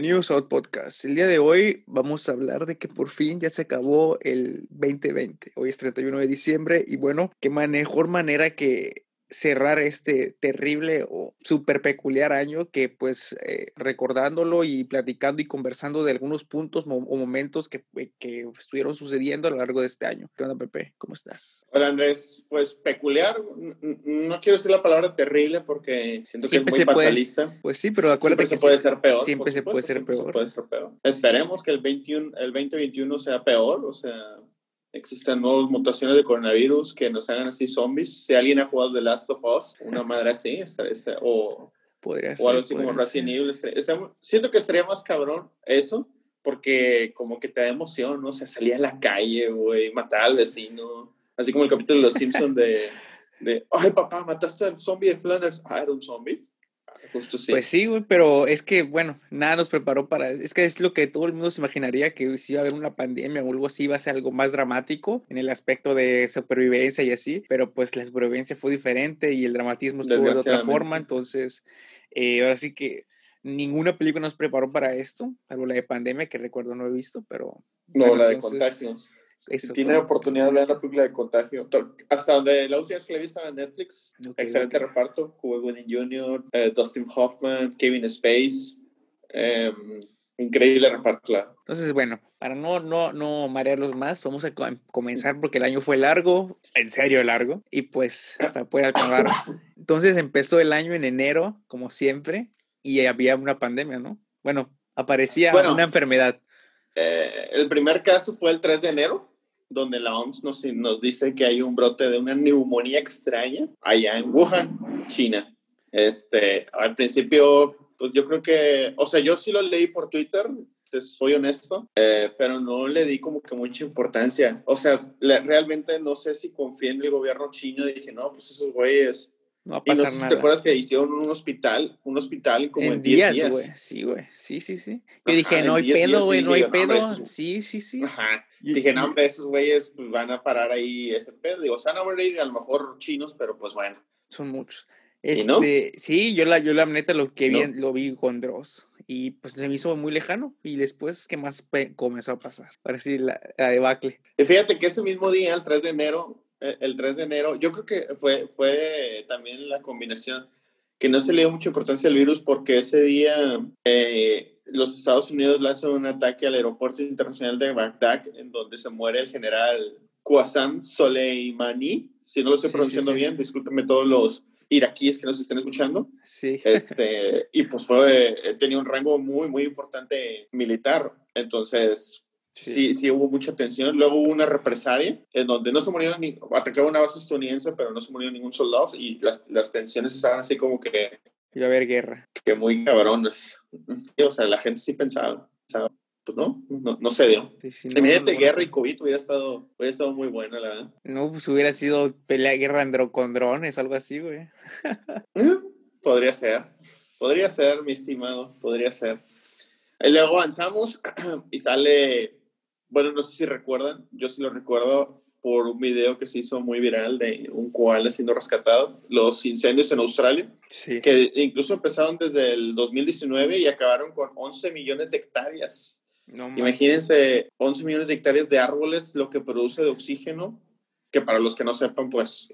bienvenidos a Out Podcast. El día de hoy vamos a hablar de que por fin ya se acabó el 2020. Hoy es 31 de diciembre y bueno, qué mejor manera que cerrar este terrible o súper peculiar año que pues eh, recordándolo y platicando y conversando de algunos puntos o momentos que, eh, que, estuvieron sucediendo a lo largo de este año. ¿Qué onda, Pepe? ¿Cómo estás? Hola, Andrés. Pues peculiar, no quiero decir la palabra terrible porque siento que es muy fatalista. pues sí, pero acuérdate siempre que se puede ser peor. Siempre, se puede, ser peor. puede ser peor. Esperemos que el, 21, el 2021 sea peor, o sea existen nuevas mutaciones de coronavirus que nos hagan así zombies. Si alguien ha jugado The Last of Us, una madre así, o, podría o algo así como Resident Evil, siento que estaría más cabrón eso, porque como que te da emoción, ¿no? O sea, salía a la calle, güey, matar al vecino, así como el capítulo de Los Simpsons de, de, ay papá, mataste al zombie de Flanders, ah, era un zombie. Pues sí, güey, pero es que, bueno, nada nos preparó para. Es que es lo que todo el mundo se imaginaría que si iba a haber una pandemia o algo así, iba a ser algo más dramático en el aspecto de supervivencia y así, pero pues la supervivencia fue diferente y el dramatismo estuvo de otra forma, entonces, eh, ahora sí que ninguna película nos preparó para esto, salvo la de pandemia que recuerdo no he visto, pero. No, la de contagios si tiene oportunidad de ver la película de Contagio, hasta donde la última vez que la he visto en Netflix, excelente reparto, Cuba Gooding Jr., eh, Dustin Hoffman, Kevin Space, em, increíble reparto, Entonces, bueno, para no, no, no marearlos más, vamos a comenzar porque el año fue largo, en serio largo, y pues para poder acabar. Entonces empezó el año en enero, como siempre, y había una pandemia, ¿no? Bueno, aparecía una enfermedad. Eh, el primer caso fue el 3 de enero, donde la OMS nos, nos dice que hay un brote de una neumonía extraña allá en Wuhan, China. Este, al principio, pues yo creo que, o sea, yo sí lo leí por Twitter, soy honesto, eh, pero no le di como que mucha importancia. O sea, realmente no sé si confié en el gobierno chino dije, no, pues esos güeyes no va a pasar nada. ¿Te acuerdas que hicieron un hospital? Un hospital como en 10 días. güey. Sí, güey. Sí, sí, sí. Yo dije, no hay pedo, güey, no hay pedo. sí, sí, sí. Ajá. dije, no, hombre, esos güeyes pues, van a parar ahí ese pedo. Digo, o sea, no van a ir a lo mejor chinos, pero pues bueno. Son muchos. Este, Sí, yo la, yo la neta lo que vi, lo vi con Dross. Y pues se me hizo muy lejano. Y después, ¿qué más comenzó a pasar? Parece la, la debacle. Y fíjate que ese mismo día, el 3 de enero, el 3 de enero, yo creo que fue, fue también la combinación que no se le dio mucha importancia al virus porque ese día eh, los Estados Unidos lanzan un ataque al aeropuerto internacional de Bagdad en donde se muere el general Qassem Soleimani, si no lo estoy pronunciando bien, discúlpenme todos los iraquíes que nos estén escuchando. Sí. Este, y pues fue, tenía un rango muy, muy importante militar. Entonces, Sí. sí, hubo mucha tensión. Luego hubo una represalia en donde no se murió ni, atacaba una base estadounidense, pero no se murió ningún soldado y las, las tensiones estaban así como que... Iba a haber guerra. Que muy cabrones. o sea, la gente sí pensaba, pues no, no, no, se dio. Sí, guerra y COVID hubiera estado, hubiera estado muy buena, la verdad. No, pues hubiera sido pelea guerra con drones, algo así, güey. Eh, podría ser, podría ser, mi estimado, podría ser. Y luego avanzamos y sale bueno, no sé si recuerdan, yo sí lo recuerdo por un video que se hizo muy viral de un koala siendo rescatado, los incendios en Australia, sí. que incluso empezaron desde el 2019 y acabaron con 11 millones de hectáreas. No, Imagínense 11 millones de hectáreas de árboles, lo que produce de oxígeno, que para los que no sepan, pues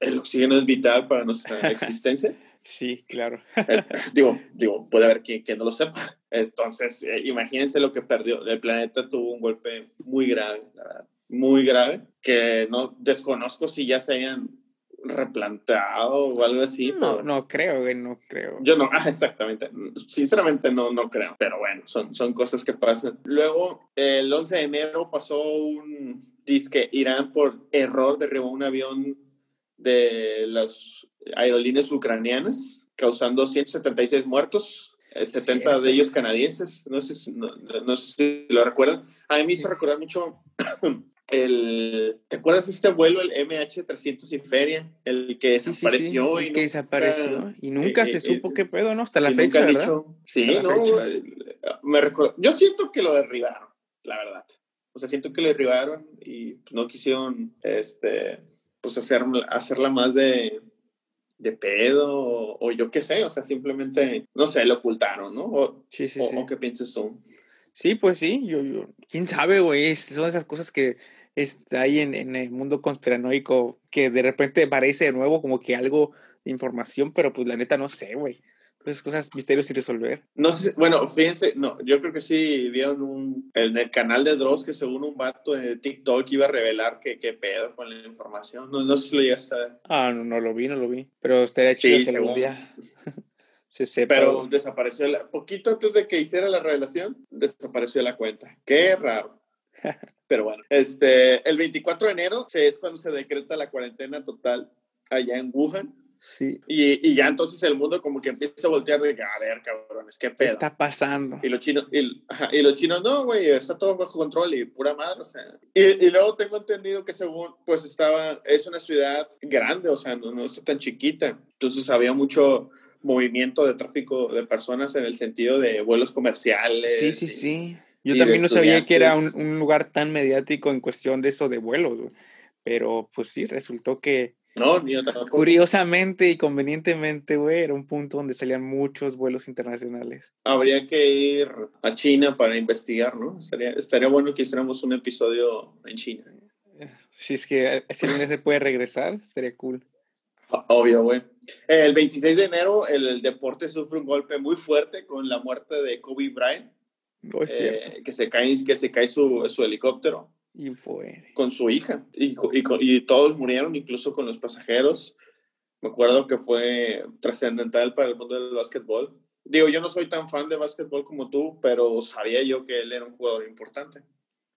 el oxígeno es vital para nuestra existencia. Sí, claro. Eh, digo, digo, puede haber quien, no lo sepa. Entonces, eh, imagínense lo que perdió. El planeta tuvo un golpe muy grave, muy grave, que no desconozco si ya se hayan replantado o algo así. No, no creo, no creo. Yo no, ah, exactamente. Sinceramente no, no creo. Pero bueno, son, son cosas que pasan. Luego, el 11 de enero pasó un disque Irán por error derribó un avión de las aerolíneas ucranianas, causando 176 muertos, 70 eh, de ellos canadienses, no sé, si, no, sé si lo recuerdan. A mí me hizo recordar mucho el, ¿te acuerdas de este vuelo, el MH300 y Feria? El que desapareció. y que desapareció. Y nunca eh, se eh, supo qué pedo, ¿no? Hasta la fecha, ¿verdad? sí, no, me recuerdo, yo siento que lo derribaron, la verdad. O sea, siento que lo derribaron y no quisieron, este, pues hacer, hacerla más de, de pedo o, yo qué sé, o sea, simplemente, no sé, lo ocultaron, ¿no? O, sí, sí, o, sí. o qué piensas tú. Sí, pues sí, yo, yo, quién sabe, güey, son esas cosas que está ahí en, en el mundo conspiranoico que de repente aparece de nuevo como que algo de información, pero pues la neta no sé, güey. Esas cosas misterios sin resolver. No sé, bueno, fíjense, no, yo creo que sí vieron un, en el canal de Dross que según un vato de TikTok iba a revelar que qué pedo con la información. No, no sé si lo llegaste a ver. Ah, no, no lo vi, no lo vi. Pero estaría chido Sí, que algún día se sepa. Pero desapareció, la, poquito antes de que hiciera la revelación, desapareció la cuenta. Qué raro. Pero bueno, este, el 24 de enero es cuando se decreta la cuarentena total allá en Wuhan. Sí. Y, y ya entonces el mundo como que empieza a voltear de, a ver, cabrones, qué ¿Qué pedo. está pasando? Y los chinos, y, ajá, y los chinos, no, güey, está todo bajo control y pura madre, o sea. Y, y luego tengo entendido que según, pues estaba, es una ciudad grande, o sea, no, no está tan chiquita. Entonces había mucho movimiento de tráfico de personas en el sentido de vuelos comerciales. Sí, sí, sí. Yo también no sabía que era un, un lugar tan mediático en cuestión de eso de vuelos. Pero pues sí, resultó que No, ni yo tampoco. curiosamente y convenientemente, güey, era un punto donde salían muchos vuelos internacionales. Habría que ir a China para investigar, ¿no? Estaría, estaría bueno que hiciéramos un episodio en China. Si es que si no se puede regresar, estaría cool. Obvio, güey. El 26 de enero el, el deporte sufre un golpe muy fuerte con la muerte de Kobe Bryant, No es cierto. eh, que se cae, que se cae su, su helicóptero Y fue. con su hija y, y, y todos murieron, incluso con los pasajeros. Me acuerdo que fue trascendental para el mundo del básquetbol. Digo, yo no soy tan fan de básquetbol como tú, pero sabía yo que él era un jugador importante.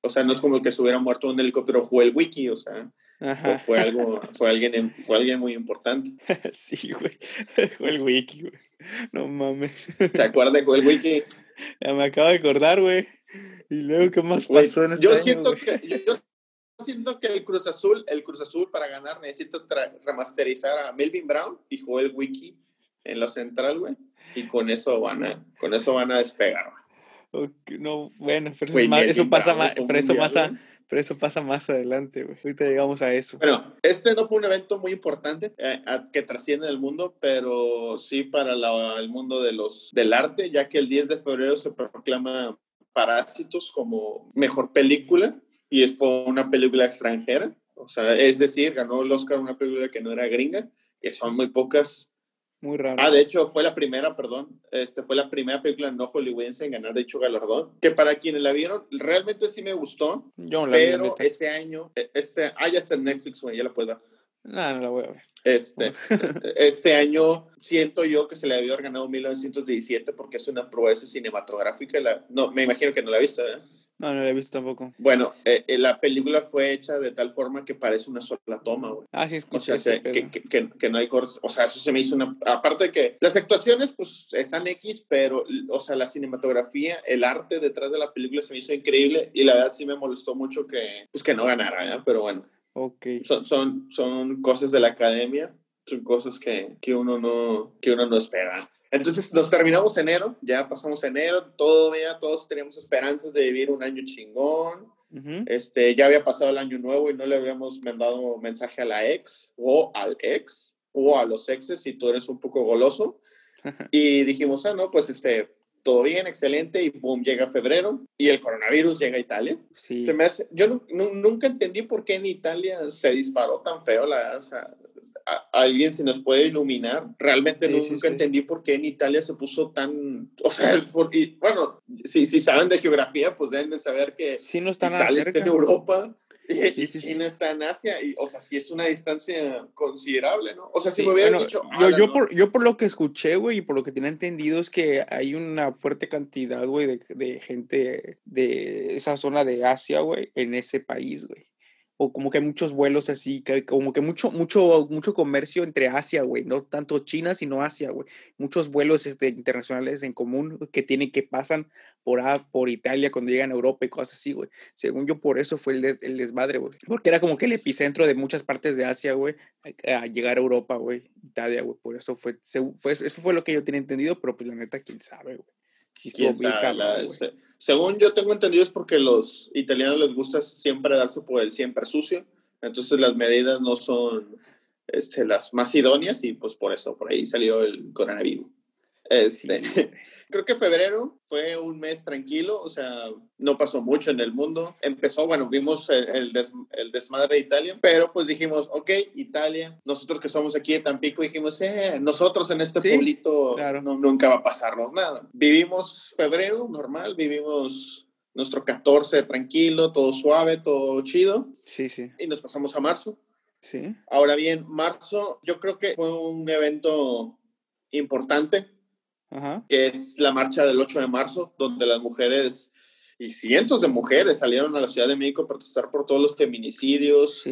O sea, no es como que se hubiera muerto en un helicóptero, fue el wiki, o sea, fue, fue algo, fue alguien, fue alguien muy importante. sí, güey. Fue el wiki, güey. No mames. ¿Se acuerda que el wiki? Ya me acabo de acordar, güey. Y luego, ¿qué más pasó en este yo año, siento que yo, siento que el Cruz Azul, el Cruz Azul para ganar necesita remasterizar a Melvin Brown y Joel Wiki en la central, güey. Y con eso van a, con eso van a despegar. güey. Ok, No, bueno, pero eso, más- pasa Brown más, pero eso pasa, pero eso pasa más adelante, güey. Ahorita llegamos a eso. Bueno, este no fue un evento muy importante eh, a- que trasciende el mundo, pero sí para la- el mundo de los, del arte, ya que el 10 de febrero se proclama Parásitos como mejor película y es por una película extranjera. O sea, es decir, ganó el Oscar una película que no era gringa, que son muy pocas. Muy raro. Ah, de hecho, fue la primera, perdón, este fue la primera película no hollywoodense en ganar dicho galardón, que para quienes la vieron, realmente sí me gustó, Yo la vi, pero neta. este año, eh, este, ah, ya está en Netflix, güey, ya la puedes ver. No, no la voy a ver. Este, este año siento yo que se le haber ganado 1917 porque es una proeza cinematográfica. La, no, me imagino que no la viste, ¿eh? No, no la he visto tampoco. Bueno, eh, eh, la película fue hecha de tal forma que parece una sola toma, güey. Ah, sí, O escuché sea, ese se- pedo. que, que, que- que no hay cortes. O sea, eso se me hizo una. Aparte de que las actuaciones, pues están X, pero, o sea, la cinematografía, el arte detrás de la película se me hizo increíble y la verdad sí me molestó mucho que, pues, que no ganara, ¿eh? Pero bueno, Ok. son, son, son cosas de la academia, son cosas que, que, uno no, que uno no espera. Entonces nos terminamos enero, ya pasamos enero, todavía todos teníamos esperanzas de vivir un año chingón. Este, ya había pasado el año nuevo y no le habíamos mandado mensaje a la ex o al ex o a los exes si tú eres un poco goloso. Y dijimos, ah, no, pues este, todo bien, excelente, y boom, llega febrero y el coronavirus llega a Italia. Sí. Se me hace, yo nu- nu- nunca entendí por qué en Italia se disparó tan feo la, o sea, a- alguien se nos puede iluminar. Realmente Sí, nunca sí, entendí por qué en Italia se puso tan, o sea, for- y, bueno, si, si saben de geografía, pues deben de saber que no Italia está en Europa y, Sí, sí. China está en Asia, y, o sea, sí es una distancia considerable, ¿no? O sea, si Sí, me hubieran bueno, dicho, yo, "Ala, yo, no". por, yo por lo que escuché, güey, y por lo que tenía entendido es que hay una fuerte cantidad, güey, de, de gente de esa zona de Asia, güey, en ese país, güey. O como que hay muchos vuelos así, que como que mucho, mucho, mucho comercio entre Asia, güey, no tanto China, sino Asia, güey. Muchos vuelos este, internacionales en común que tienen que pasan por, por Italia cuando llegan a Europa y cosas así, güey. Según yo, por eso fue el, des- el desmadre, güey. Porque era como que el epicentro de muchas partes de Asia, güey, a, a llegar a Europa, güey. Italia, güey. Por eso fue, se- fue, eso fue lo que yo tenía entendido, pero pues la neta, quién sabe, güey. Sí se- según yo tengo entendido es porque los italianos les gusta siempre darse por el siempre sucio, entonces las medidas no son este, las más idóneas y pues por eso, por ahí salió el coronavirus. Este, creo que febrero fue un mes tranquilo, o sea, no pasó mucho en el mundo. Empezó, bueno, vimos el, el, desmadre de Italia, pero pues dijimos, ok, Italia, nosotros que somos aquí de Tampico, dijimos, eh, nosotros en este pueblito no, nunca va a pasarnos nada. Vivimos febrero normal, vivimos nuestro 14 tranquilo, todo suave, todo chido. Sí, sí. Y nos pasamos a marzo. Sí. Ahora bien, marzo yo creo que fue un evento importante que es la marcha del 8 de marzo, donde las mujeres y cientos de mujeres salieron a la Ciudad de México a protestar por todos los feminicidios,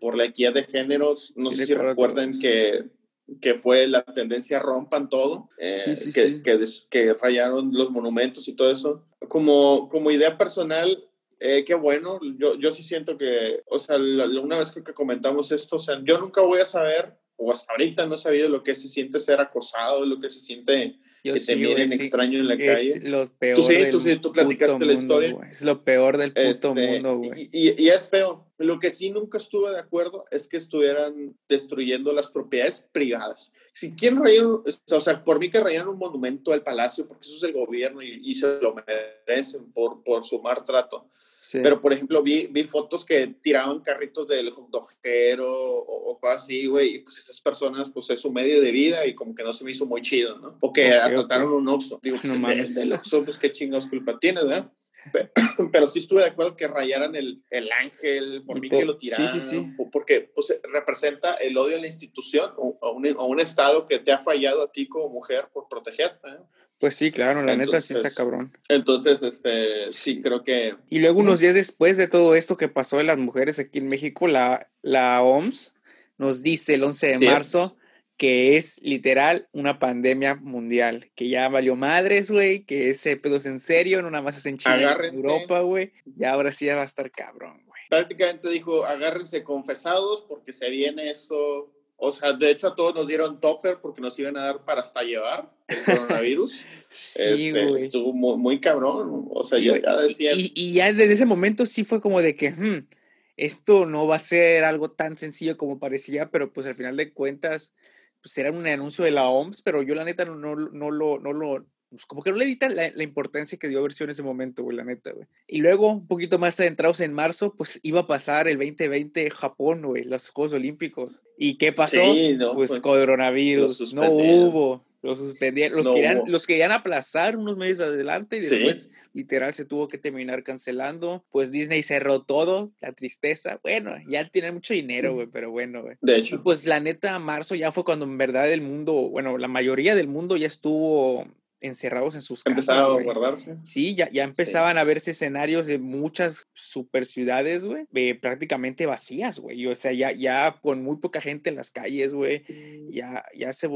por la equidad de géneros. No sé si recuerden que, que fue la tendencia rompan todo, eh, que, que, que, rayaron los monumentos y todo eso. Como, como idea personal, eh, qué bueno, yo, yo sí siento que, o sea, una vez que comentamos esto, o sea, yo nunca voy a saber, o hasta ahorita no he sabido lo que se siente ser acosado, lo que se siente que te miren extraño en la calle. Es lo peor. Tú sí, tú sí, tú platicaste la historia. es lo peor del puto este, mundo, güey. Y, y, es feo. Lo que sí nunca estuve de acuerdo es que estuvieran destruyendo las propiedades privadas. Si quieren rayar, o sea, por mí que rayan un monumento al palacio, porque eso es el gobierno y, y se lo merecen por, por su maltrato. Pero, por ejemplo, vi, vi fotos que tiraban carritos del hot dogero o, o, cosas así, güey, y pues esas personas, pues es su medio de vida y como que no se me hizo muy chido, ¿no? Porque asaltaron un Oxxo. Digo, no pues, del Oxxo, pues qué chingados culpa tienes, ¿verdad? Pero, sí estuve de acuerdo que rayaran el, el ángel, por mí que lo tiraran, sí, sí, sí. porque pues, representa el odio a la institución o a un, a un, Estado que te ha fallado a ti como mujer por protegerte. ¿eh? Pues sí, claro, la neta sí está cabrón. Entonces, este, sí, creo que... Y luego unos días después de todo esto que pasó de las mujeres aquí en México, la, la OMS nos dice el 11 de marzo que es literal una pandemia mundial, que ya valió madres, güey, que ese pedo es en serio, no nada más es en China, en Europa, güey, y ahora sí ya va a estar cabrón, güey. Prácticamente dijo, agárrense confesados porque se viene eso o sea, de hecho a todos nos dieron topper porque nos iban a dar para hasta llevar el coronavirus. sí, este, estuvo muy, cabrón. O sea, ya, decía... Y, y, ya desde ese momento sí fue como de que hmm, esto no va a ser algo tan sencillo como parecía, pero pues al final de cuentas pues era un anuncio de la OMS, pero yo la neta no, no, no, lo, no lo, pues como que no le di la, la, importancia que dio versión en ese momento, güey, la neta, güey. Y luego, un poquito más adentrados en marzo, pues iba a pasar el 2020 Japón, güey, los Juegos Olímpicos. ¿Y qué pasó? pues, pues coronavirus, no hubo. Los suspendieron, los, querían, los querían aplazar unos meses adelante y después literal se tuvo que terminar cancelando. Pues Disney cerró todo, la tristeza. Bueno, ya tienen mucho dinero, güey, pero bueno, güey. De hecho. pues la neta, marzo ya fue cuando en verdad el mundo, bueno, la mayoría del mundo ya estuvo encerrados en sus casas. Empezaban a guardarse. Sí, ya, ya empezaban a verse escenarios de muchas super ciudades, güey, prácticamente vacías, güey. O sea, ya, ya con muy poca gente en las calles, güey, ya, ya se,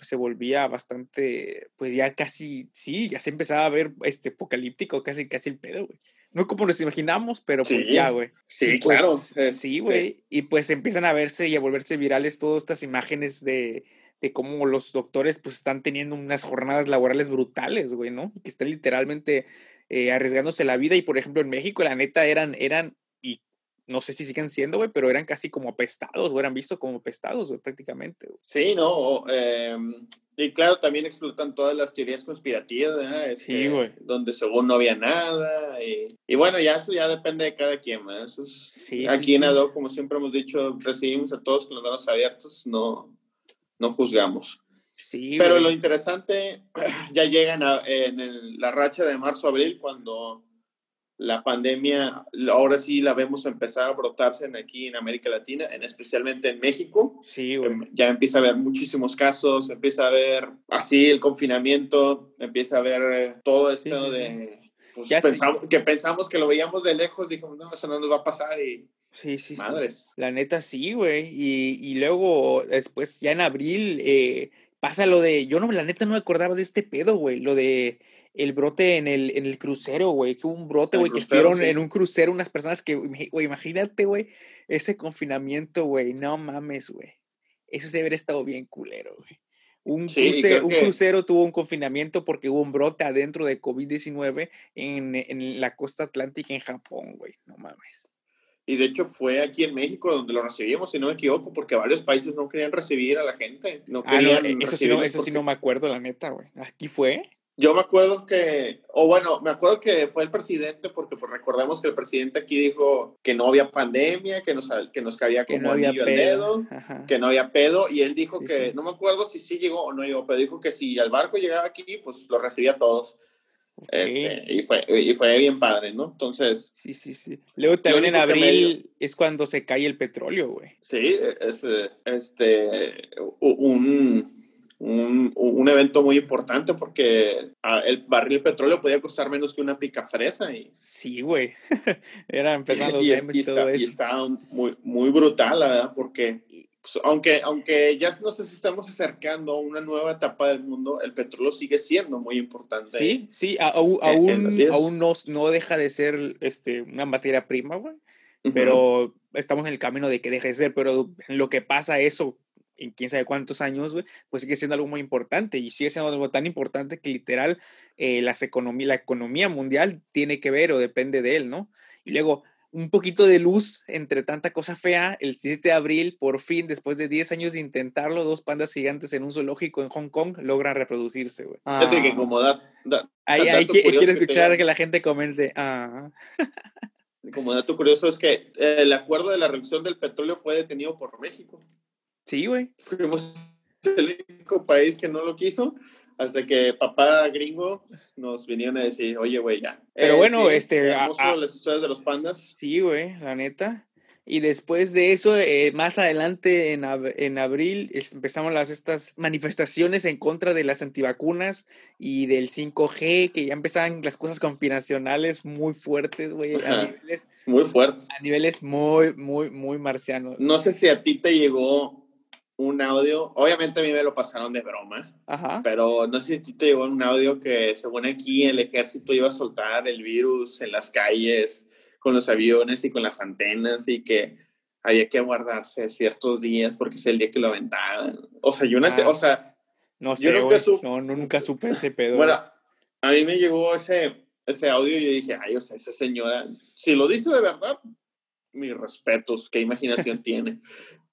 se volvía bastante, pues ya casi, sí, ya se empezaba a ver este apocalíptico, casi, casi el pedo, güey. No como nos imaginamos, pero pues ya, güey. Sí, pues, claro. Sí, güey. Y pues empiezan a verse y a volverse virales todas estas imágenes de de cómo los doctores pues están teniendo unas jornadas laborales brutales, güey, ¿no? Que están literalmente eh, arriesgándose la vida y por ejemplo en México la neta eran, eran, y no sé si siguen siendo, güey, pero eran casi como apestados, o eran vistos como apestados, güey, prácticamente. Sí, no, em, y claro, también explotan todas las teorías conspirativas, ¿verdad? sí, este, güey. Donde según no había nada. Y, bueno, ya eso ya depende de cada quien, ¿verdad? sí, aquí en ADO, como siempre hemos dicho, recibimos a todos con los manos abiertos, no, no juzgamos. Sí, Pero lo interesante, ya llegan en la racha de marzo-abril, cuando la pandemia, ahora sí la vemos empezar a brotarse en, aquí en América Latina, en, especialmente en México. Sí, em, Ya empieza a haber muchísimos casos, empieza a haber así el confinamiento, empieza a haber eh, todo esto de... Pues, que pensamos que lo veíamos de lejos, dijimos, no, eso no nos va a pasar y Sí, sí, Madres. La neta sí, güey. Y, y, luego, después, ya en abril, eh, pasa lo de. Yo no, la neta no me acordaba de este pedo, güey. Lo de el brote en el, en el crucero, güey. Que hubo un brote, güey, que estuvieron en un crucero unas personas que, güey, imagínate, güey, ese confinamiento, güey. No mames, güey. Eso se haber estado bien culero, güey. Un, crucero, un crucero tuvo un confinamiento porque hubo un brote adentro de COVID-19 en, en la costa atlántica en Japón, güey. No mames. Y de hecho fue aquí en México donde lo recibimos, si no me equivoco, porque varios países no querían recibir a la gente. No Ah, no, querían eh, eso sí no, eso sí no me acuerdo, la neta, güey. Aquí fue. Yo me acuerdo que, o bueno, me acuerdo que fue el presidente, porque pues, recordemos que el presidente aquí dijo que no había pandemia, que nos, que nos cabía Que como no había pedo. dedo, Ajá. que no había pedo, y él dijo Sí, que, sí. no me acuerdo si sí llegó o no llegó, pero dijo que si al barco llegaba aquí, pues lo recibía a todos. Este, y, fue, y fue bien padre, ¿no? Entonces, Sí, sí, sí. Luego también en abril es cuando se cae el petróleo, güey. Sí, es este, un, un, un evento muy importante porque ah, el barril de petróleo podía costar menos que una pica fresa y, Sí, güey. Era empezando y, y y todo está, y eso. está muy, muy brutal, la verdad, porque pues, aunque, aunque ya no sé si estamos acercando a una nueva etapa del mundo, el petróleo sigue siendo muy importante. Sí, sí, a- aún, aún, aún no, no deja de ser este, una materia prima, güey. Ujú. Pero estamos en el camino de que deje de ser, pero lo que pasa eso, en quién sabe cuántos años, güey, pues sigue siendo algo muy importante y sigue siendo algo tan importante que literal eh, las economía, la economía mundial tiene que ver o depende de él, ¿no? Y luego, un poquito de luz entre tanta cosa fea, el 7 de abril, por fin, después de 10 años de intentarlo, dos pandas gigantes en un zoológico en Hong Kong logran reproducirse, güey. Fíjate que Ah. como da- da- Ahí, ahí quiero que escuchar digo. que la gente comente. Ah, como dato curioso es que eh, el acuerdo de la reducción del petróleo fue detenido por México. sí, güey. fuimos el único país que no lo quiso hasta que papá gringo nos vinieron a decir, oye, güey, ya. Pero bueno, este, hermoso a- a- las historias de los pandas. Sí, güey, la neta. Y después de eso, eh, más adelante en, ab- en abril, es- empezamos las, estas manifestaciones en contra de las antivacunas y del 5G, que ya empezaban las cosas conspiracionales muy fuertes, güey, a niveles, Muy fuertes. a niveles muy, muy, muy marcianos. No sé si a ti te llegó un audio, obviamente a mí me lo pasaron de broma, Ajá. pero no sé si te llegó un audio que según aquí el ejército iba a soltar el virus en las calles con los aviones y con las antenas y que había que guardarse ciertos días porque es el día que lo aventaban. O sea, yo no sé, Ah. o sea, No yo sé, nunca güey. supe- No, no, nunca supe ese pedo. Bueno, a mí me llegó ese, ese audio y yo dije, ay, o sea, esa señora, si lo dice de verdad, mis respetos, qué imaginación tiene.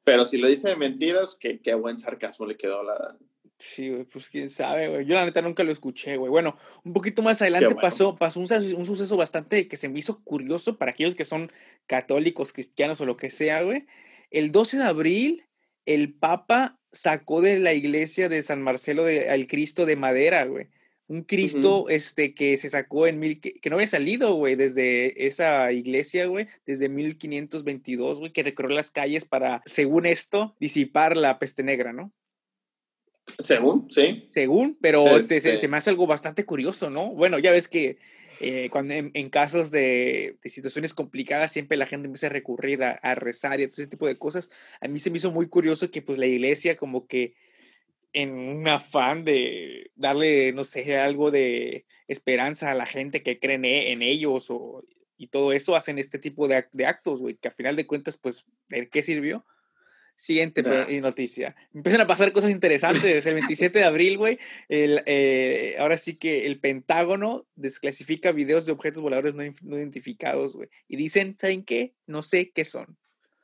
Pero si lo dice de mentiras, qué, qué buen sarcasmo le quedó a la... Sí, güey, pues quién sabe, güey. Yo la neta nunca lo escuché, güey. Bueno, un poquito más adelante bueno. pasó, pasó un, un suceso bastante que se me hizo curioso para aquellos que son católicos, cristianos o lo que sea, güey. El 12 de abril, el Papa sacó de la iglesia de San Marcelo de, al Cristo de madera, güey. Un Cristo este, que se sacó en mil, que, que no había salido, güey, desde esa iglesia, güey, desde 1522, güey, que recorrió las calles para, según esto, disipar la peste negra, ¿no? Según, sí. Según, pero este, se, Este- se me hace algo bastante curioso, ¿no? Bueno, ya ves que eh, cuando en, en casos de, de situaciones complicadas siempre la gente empieza a recurrir a, a rezar y a todo ese tipo de cosas. A mí se me hizo muy curioso que pues la iglesia como que en un afán de darle, no sé, algo de esperanza a la gente que cree en, e- ellos o, y todo eso, hacen este tipo de, de actos, güey, que a final de cuentas, pues, ¿de qué sirvió? Siguiente Nah. noticia. Empiezan a pasar cosas interesantes. El 27 de abril, güey, eh, ahora sí que el Pentágono desclasifica videos de objetos voladores no, no identificados, güey. Y dicen, ¿saben qué? No sé qué son.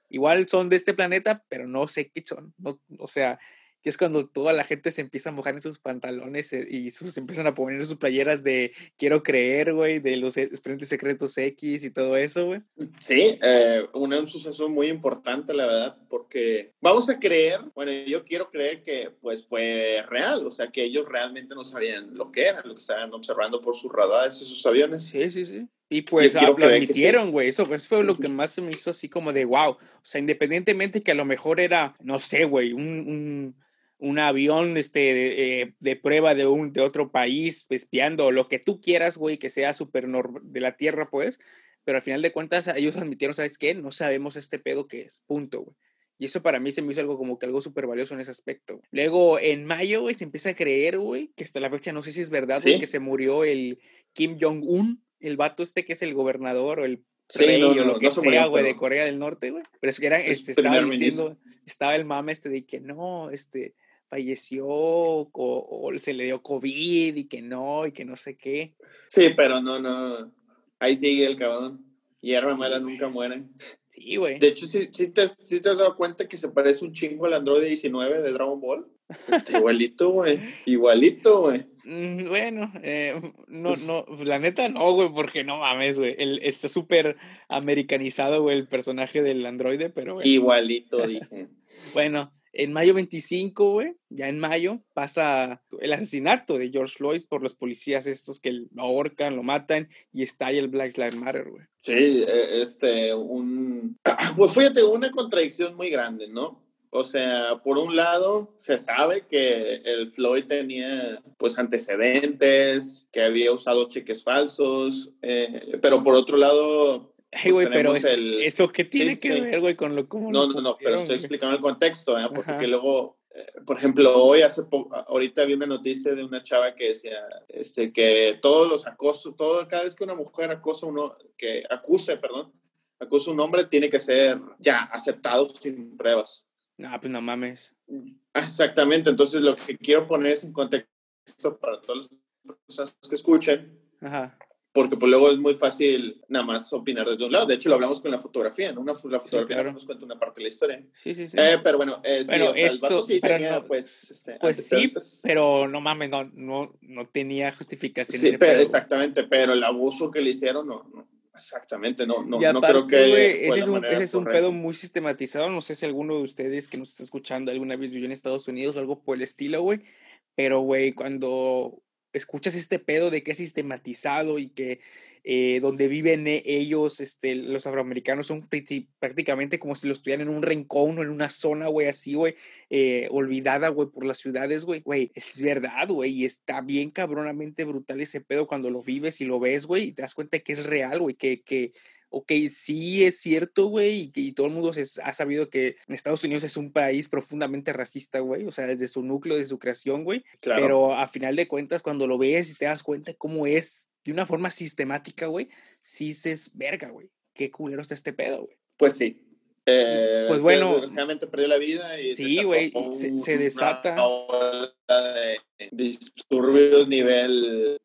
Igual son de este planeta, pero no sé qué son. No, o sea, y es cuando toda la gente se empieza a mojar en sus pantalones eh, y sus, se empiezan a poner sus playeras de quiero creer, güey, de los e- expedientes secretos X y todo eso, güey. Sí, eh, un, un suceso muy importante, la verdad, porque vamos a creer, bueno, yo quiero creer que pues fue real, o sea, que ellos realmente no sabían lo que era, lo que estaban observando por sus radares y sus aviones. Sí, sí, sí. Y pues ah, lo sí. admitieron, güey. Eso, eso fue lo que más se me hizo así como de wow. O sea, independientemente que a lo mejor era, no sé, güey, un, un, un avión este, de, eh, de prueba de, un, de otro país espiando, lo que tú quieras, güey, que sea súper de la Tierra, pues. Pero al final de cuentas, ellos admitieron, ¿sabes qué? No sabemos este pedo que es. Punto, güey. Y eso para mí se me hizo algo como que algo súper valioso en ese aspecto. güey. Luego, en mayo, güey, se empieza a creer, güey, que hasta la fecha no sé si es verdad, güey, Sí. que se murió el Kim Jong-un, el vato este que es el gobernador o el Sí, rey no, o lo no que se sea, güey, de Corea del Norte, güey. Pero es que era, Es este, estaba ministro. diciendo, estaba el mame este de que no, este, falleció o, o se le dio COVID y que no, y que no sé qué. Sí, pero no, no, ahí sigue el cabrón. hierba mala nunca muere. Sí, güey. De hecho, ¿sí, sí te, sí te has dado cuenta que se parece un chingo al Android 19 de Dragon Ball? Este, igualito, güey. Igualito, güey. Mm, Bueno, eh, no, no, la neta no, güey, porque no mames, güey. Está súper americanizado, güey, el personaje del androide, pero bueno. Igualito, dije. Bueno, en mayo 25, güey, ya en mayo, pasa el asesinato de George Floyd por los policías estos que lo ahorcan, lo matan y estalla el Black Lives Matter, güey. Sí, eh, este, un... Pues fíjate, una contradicción muy grande, ¿no? O sea, por un lado, se sabe que el Floyd tenía, pues, antecedentes, que había usado cheques falsos, eh, pero por otro lado... Ay, pues, güey, pero tenemos es- el- eso qué tiene sí, que sí. ver, güey, con lo como No, lo no, no, pero estoy güey? explicando el contexto, ¿eh? Porque Ajá. que luego, eh, por ejemplo, hoy hace poco, ahorita vi una noticia de una chava que decía este, que todos los acosos, todo, cada vez que una mujer acosa uno, que acuse, perdón, acusa a un hombre, tiene que ser ya aceptado sin pruebas. No, pues no mames. Ah, Exactamente, entonces lo que quiero poner es en contexto para todas las personas que escuchen, Ajá. Porque pues luego es muy fácil nada más opinar desde un lado. De hecho, lo hablamos con la fotografía, ¿no? Una, la fotografía claro. nos cuenta una parte de la historia. Sí, sí, sí. Eh, pero bueno, eh, sí, Bueno, o sea, el eso- sí pero tenía, no- pues, este, pues sí, pero no mames, no, no, no tenía justificación. Sí, pero, exactamente, pero el abuso que le hicieron, no, no exactamente, no, no, y no aparte, creo que fue ese es un, ese es un pedo muy sistematizado. No sé si alguno de ustedes que nos está escuchando alguna vez vivió en Estados Unidos o algo por el estilo, güey. Pero, güey, cuando escuchas este pedo de que es sistematizado y que eh, donde viven e- ellos, este, los afroamericanos, son prácticamente como si los estuvieran en un rincón o en una zona, güey, así, güey, eh, olvidada, güey, por las ciudades, güey, güey, es verdad, güey, y está bien cabronamente brutal ese pedo cuando lo vives y lo ves, güey, y te das cuenta que es real, güey, que, que, ok, sí es cierto, güey, y, todo el mundo se ha sabido que Estados Unidos es un país profundamente racista, güey, o sea, desde su núcleo, desde su creación, güey, Claro. pero a final de cuentas, cuando lo ves y te das cuenta cómo es de una forma sistemática, güey, sí dices, verga, güey, qué culero está este pedo, güey. Pues sí. Eh, Pues bueno. Desgraciadamente perdió la vida y Sí, güey, se- se una desata. ola de disturbios nivel,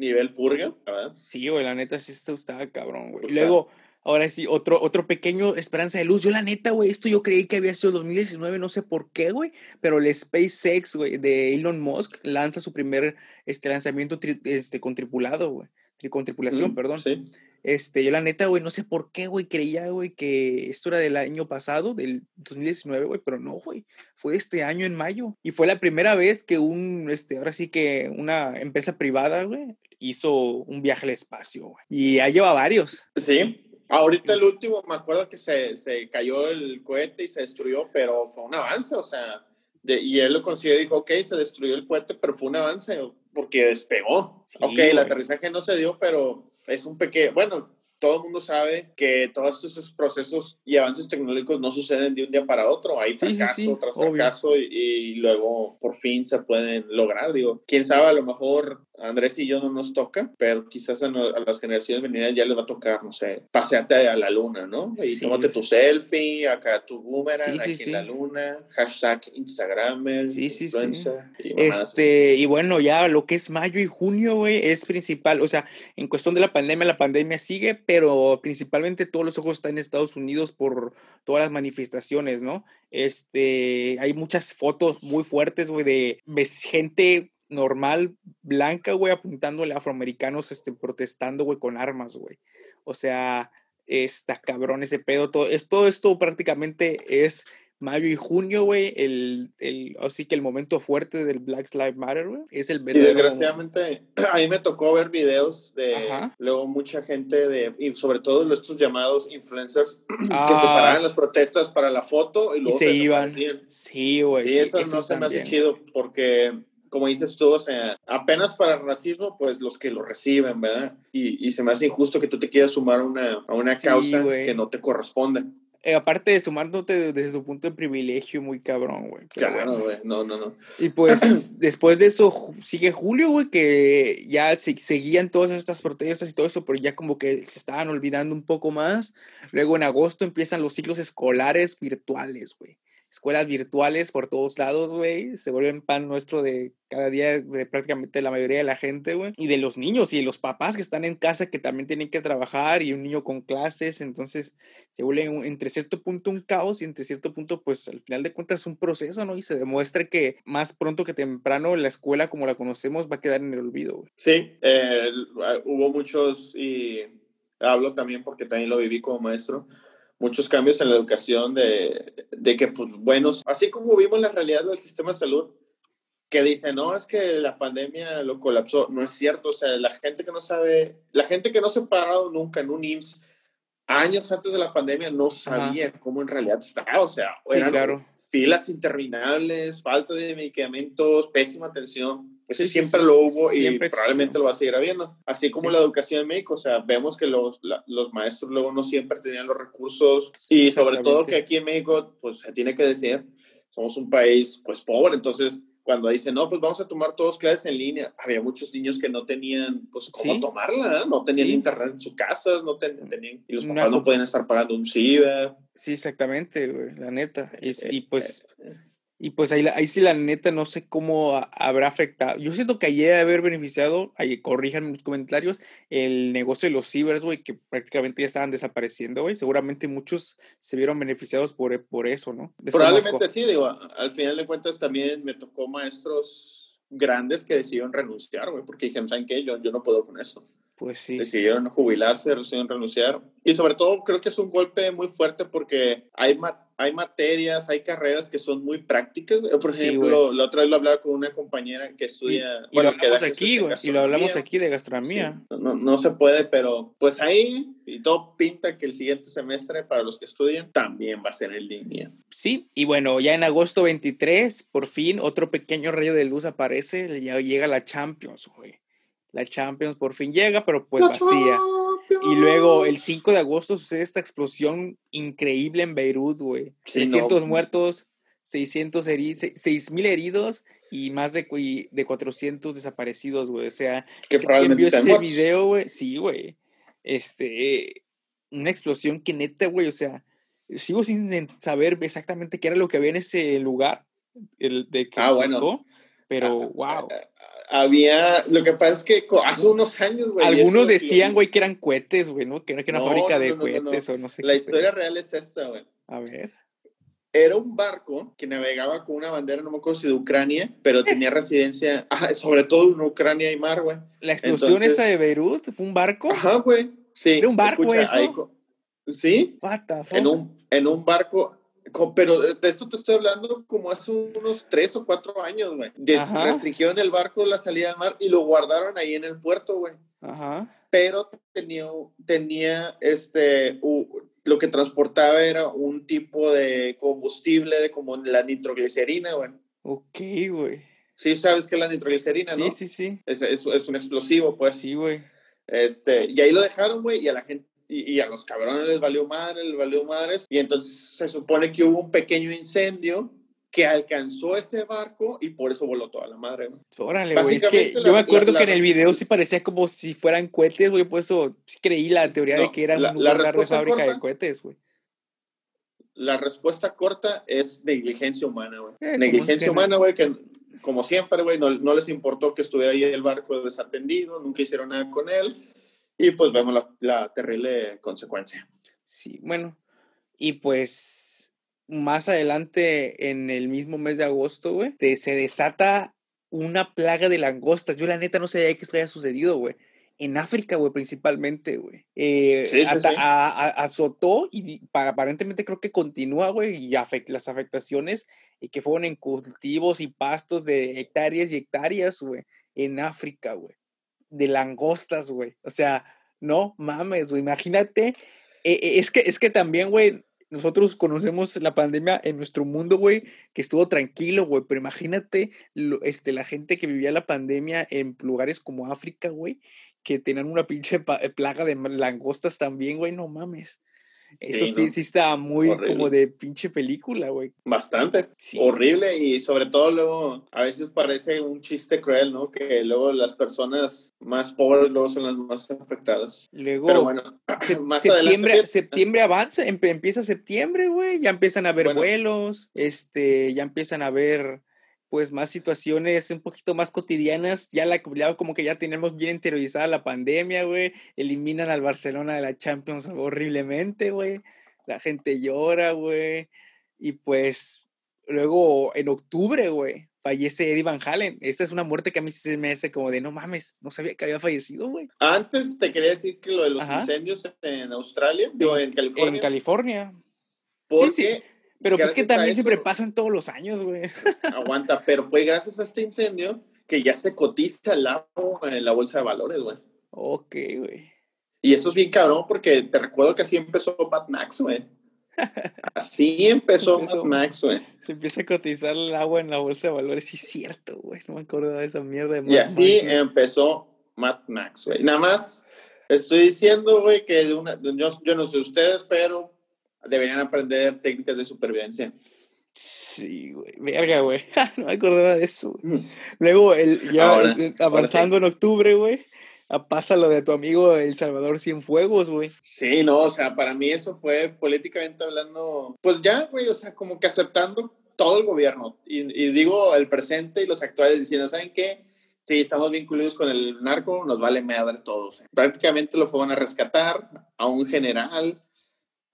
nivel purga, ¿verdad? Sí, güey, la neta sí esto estaba cabrón, güey. Y luego, ahora sí, otro, otro pequeño esperanza de luz. Yo la neta, güey, esto yo creí que había sido 2019, no sé por qué, güey, pero el SpaceX, güey, de Elon Musk lanza su primer este, lanzamiento tri- este, con tripulado, güey. Con tripulación, Mm, perdón. Sí. Este, yo la neta, güey, no sé por qué, güey, creía, güey, que esto era del año pasado, del 2019, güey, pero no, güey, fue este año en mayo. Y fue la primera vez que un, este, ahora sí que una empresa privada, güey, hizo un viaje al espacio, güey. Y ya lleva varios. Sí. Ahorita el último, me acuerdo que se, se cayó el cohete y se destruyó, pero fue un avance, o sea, de- y él lo consiguió y dijo, ok, se destruyó el cohete, pero fue un avance porque despegó. Sí, ok, el aterrizaje no se dio, pero es un pequeño, bueno, todo el mundo sabe que todos estos procesos y avances tecnológicos no suceden de un día para otro, hay Sí, sí, fracaso sí, tras obvio. fracaso y, y luego por fin se pueden lograr, digo, quién sabe, a lo mejor Andrés y yo no nos toca, pero quizás a, no- a las generaciones venideras ya les va a tocar, no sé, pasearte a la luna, ¿no? Y Sí. tómate tu selfie, acá tu boomerang, Sí, sí, aquí en la luna, hashtag Instagramer, Sí, sí, sí. influencer, y así. Este, y bueno, ya lo que es mayo y junio, güey, es principal. O sea, en cuestión de la pandemia, la pandemia sigue, pero principalmente todos los ojos están en Estados Unidos por todas las manifestaciones, ¿no? Este, hay muchas fotos muy fuertes, güey, de gente normal, blanca, güey, apuntándole a afroamericanos, este, protestando, güey, con armas, güey. O sea, está cabrón ese pedo. Todo, es, todo esto prácticamente es mayo y junio, güey, el, el, así que el momento fuerte del Black Lives Matter, güey, es el Y verdadero. desgraciadamente, a mí me tocó ver videos de Ajá. luego mucha gente de, y sobre todo estos llamados influencers que se Ah, paraban las protestas para la foto y y luego se iban. Sí, güey. Sí, eso, no se me hace chido porque, como dices tú, o sea, apenas para el racismo, pues los que lo reciben, ¿verdad? Y, y se me hace injusto que tú te quieras sumar a una, a una causa que no te corresponde. Eh, aparte de sumándote de- desde su punto de privilegio, muy cabrón, güey. Claro, güey. No, no, no. Y pues después de eso sigue julio, güey, que ya se, seguían todas estas protestas y todo eso, pero ya como que se estaban olvidando un poco más. Luego en agosto empiezan los ciclos escolares virtuales, güey. Escuelas virtuales por todos lados, güey. Se vuelven pan nuestro de cada día de prácticamente la mayoría de la gente, güey. Y de los niños y de los papás que están en casa que también tienen que trabajar y un niño con clases. Entonces se vuelve entre cierto punto un caos y entre cierto punto, pues al final de cuentas un proceso, ¿no? Y se demuestra que más pronto que temprano la escuela como la conocemos va a quedar en el olvido, güey. Sí, eh, hubo muchos y hablo también porque también lo viví como maestro muchos cambios en la educación de, de, que, pues, buenos, así como vimos la realidad del sistema de salud, que dice, no, es que la pandemia lo colapsó. No es cierto, o sea, la gente que no sabe, la gente que no se ha parado nunca en un IMSS años antes de la pandemia no sabía cómo en realidad estaba, o sea, eran filas interminables, falta de medicamentos, pésima atención. Eso siempre lo hubo y probablemente lo va a seguir habiendo. Así como la educación en México, o sea, vemos que los, los maestros luego no siempre tenían los recursos y sobre todo que aquí en México, pues se tiene que decir, somos un país pues pobre, entonces cuando dicen, no, pues vamos a tomar todos clases en línea, había muchos niños que no tenían, pues, cómo tomarla, no tenían internet en su casa, no tenían, y los papás no pueden estar pagando un ciber. Sí, exactamente, güey, la neta. Y, y pues, eh, y pues ahí, ahí sí la neta no sé cómo habrá afectado. Yo siento que ayer haber beneficiado, ahí corrijan en los comentarios, el negocio de los cibers, güey, que prácticamente ya estaban desapareciendo, güey. Seguramente muchos se vieron beneficiados por, por eso, ¿no? Probablemente sí, digo, al final de cuentas también me tocó maestros grandes que decidieron renunciar, güey, porque dijeron, ¿saben qué? Yo, yo no puedo con eso. Pues sí. Decidieron jubilarse, decidieron renunciar. Y sobre todo creo que es un golpe muy fuerte porque hay, hay materias, hay carreras que son muy prácticas. Por ejemplo, la otra vez lo hablaba con una compañera que estudia... Y, bueno, lo hablamos aquí, y lo hablamos aquí de gastronomía. no, no, se puede, pero pues ahí y todo pinta que el siguiente semestre para los que estudian también va a ser en línea. Sí, y bueno, ya en agosto 23, por fin, otro pequeño rayo de luz aparece, ya llega la Champions, güey. La Champions por fin llega, pero pues vacía. Y luego el 5 de agosto sucede esta explosión increíble en Beirut, güey. 600 muertos, 600 heridos, 6000 heridos y más de, de 400 desaparecidos, güey. O sea, que probablemente ese video, güey. Sí, güey. Este, una explosión que neta, güey, o sea, sigo sin saber exactamente qué era lo que había en ese lugar, el de que ah, bueno. pero wow había, lo que pasa es que hace unos años, güey. Algunos decían, güey, que eran cohetes, güey, ¿no? Que era una fábrica de cohetes o no sé. La historia real es esta, güey. A ver. Era un barco que navegaba con una bandera, no me acuerdo si de Ucrania, pero tenía residencia, sobre todo en Ucrania y mar, güey. ¿La explosión esa de Beirut fue un barco? Ajá, güey. Sí. ¿Era un barco eso? sí. What the fuck? En un, en un barco pero de esto te estoy hablando como hace unos tres o cuatro años, güey. Restringieron el barco la salida al mar y lo guardaron ahí en el puerto, güey. Ajá. Pero tenía, tenía este, lo que transportaba era un tipo de combustible de como la nitroglicerina, güey. Ok, güey. Sí, sabes que es la nitroglicerina, ¿no? Sí, sí, sí. Es, es, es un explosivo, pues. Sí, güey. Este, y ahí lo dejaron, güey, y a la gente y, a los cabrones les valió madre, les valió madres. Y entonces se supone que hubo un pequeño incendio que alcanzó ese barco y por eso voló toda la madre. Órale, güey. Es que yo me acuerdo que en el video sí parecía como si fueran cohetes, güey. Por eso creí la teoría de que era un lugar de fábrica de cohetes, güey. La respuesta corta es negligencia humana, güey. Eh, negligencia humana, güey, que como siempre, güey, no, no les importó que estuviera ahí el barco desatendido, nunca hicieron nada con él y pues vemos la, terrible consecuencia. Sí, bueno, y pues más adelante en el mismo mes de agosto, güey, se desata una plaga de langostas. Yo la neta no sabía que esto haya sucedido, güey. En África, güey, principalmente, güey. Eh, sí, sí, azotó y para, aparentemente creo que continúa, güey, y las afectaciones y que fueron en cultivos y pastos de hectáreas y hectáreas, güey, en África, güey de langostas, güey. O sea, no mames, güey. Imagínate. Eh, eh, es, que, es que también, güey, nosotros conocemos la pandemia en nuestro mundo, güey, que estuvo tranquilo, güey, pero imagínate este, la gente que vivía la pandemia en lugares como África, güey, que tenían una pinche plaga de langostas también, güey, no mames. Eso sí, sí, está muy como de pinche película, güey. Bastante. Horrible y sobre todo luego a veces parece un chiste cruel, ¿no? Que luego las personas más pobres luego son las más afectadas. Luego, Pero bueno, más septiembre, adelante. Septiembre avanza, empieza septiembre, güey. Ya empiezan a haber vuelos, este, ya empiezan a haber pues más situaciones un poquito más cotidianas, ya la ya como que ya tenemos bien interiorizada la pandemia, güey, eliminan al Barcelona de la Champions horriblemente, güey, la gente llora, güey, y pues luego en octubre, güey, fallece Eddie Van Halen. Esta es una muerte que a mí se me hace como de no mames, no sabía que había fallecido, güey. Antes te quería decir que lo de los incendios en Australia, o en California. En California. Porque pero pues que también siempre pasan todos los años, güey. Aguanta, pero fue gracias a este incendio que ya se cotiza el agua en la bolsa de valores, güey. Ok, güey. Y eso es bien cabrón porque te recuerdo que así empezó Mad Max, güey. Así empezó, Mad Max, güey. Se empieza a cotizar el agua en la bolsa de valores, sí es cierto, güey. No me acuerdo de esa mierda de Mad Y así empezó Mad Max, güey. Nada más estoy diciendo, güey, que una, yo, yo no sé ustedes, pero deberían aprender técnicas de supervivencia. Sí, güey. Verga, güey. no me acordaba de eso. Mm. Luego, el, ya avanzando en octubre, güey, pasa lo de tu amigo El Salvador Cienfuegos, güey. Sí, no, o sea, para mí eso fue políticamente hablando, pues ya, güey, o sea, como que aceptando todo el gobierno. Y, y digo el presente y los actuales diciendo, ¿saben qué? Sí, estamos vinculados con el narco, nos vale madre todos. Prácticamente lo fueron a rescatar a un general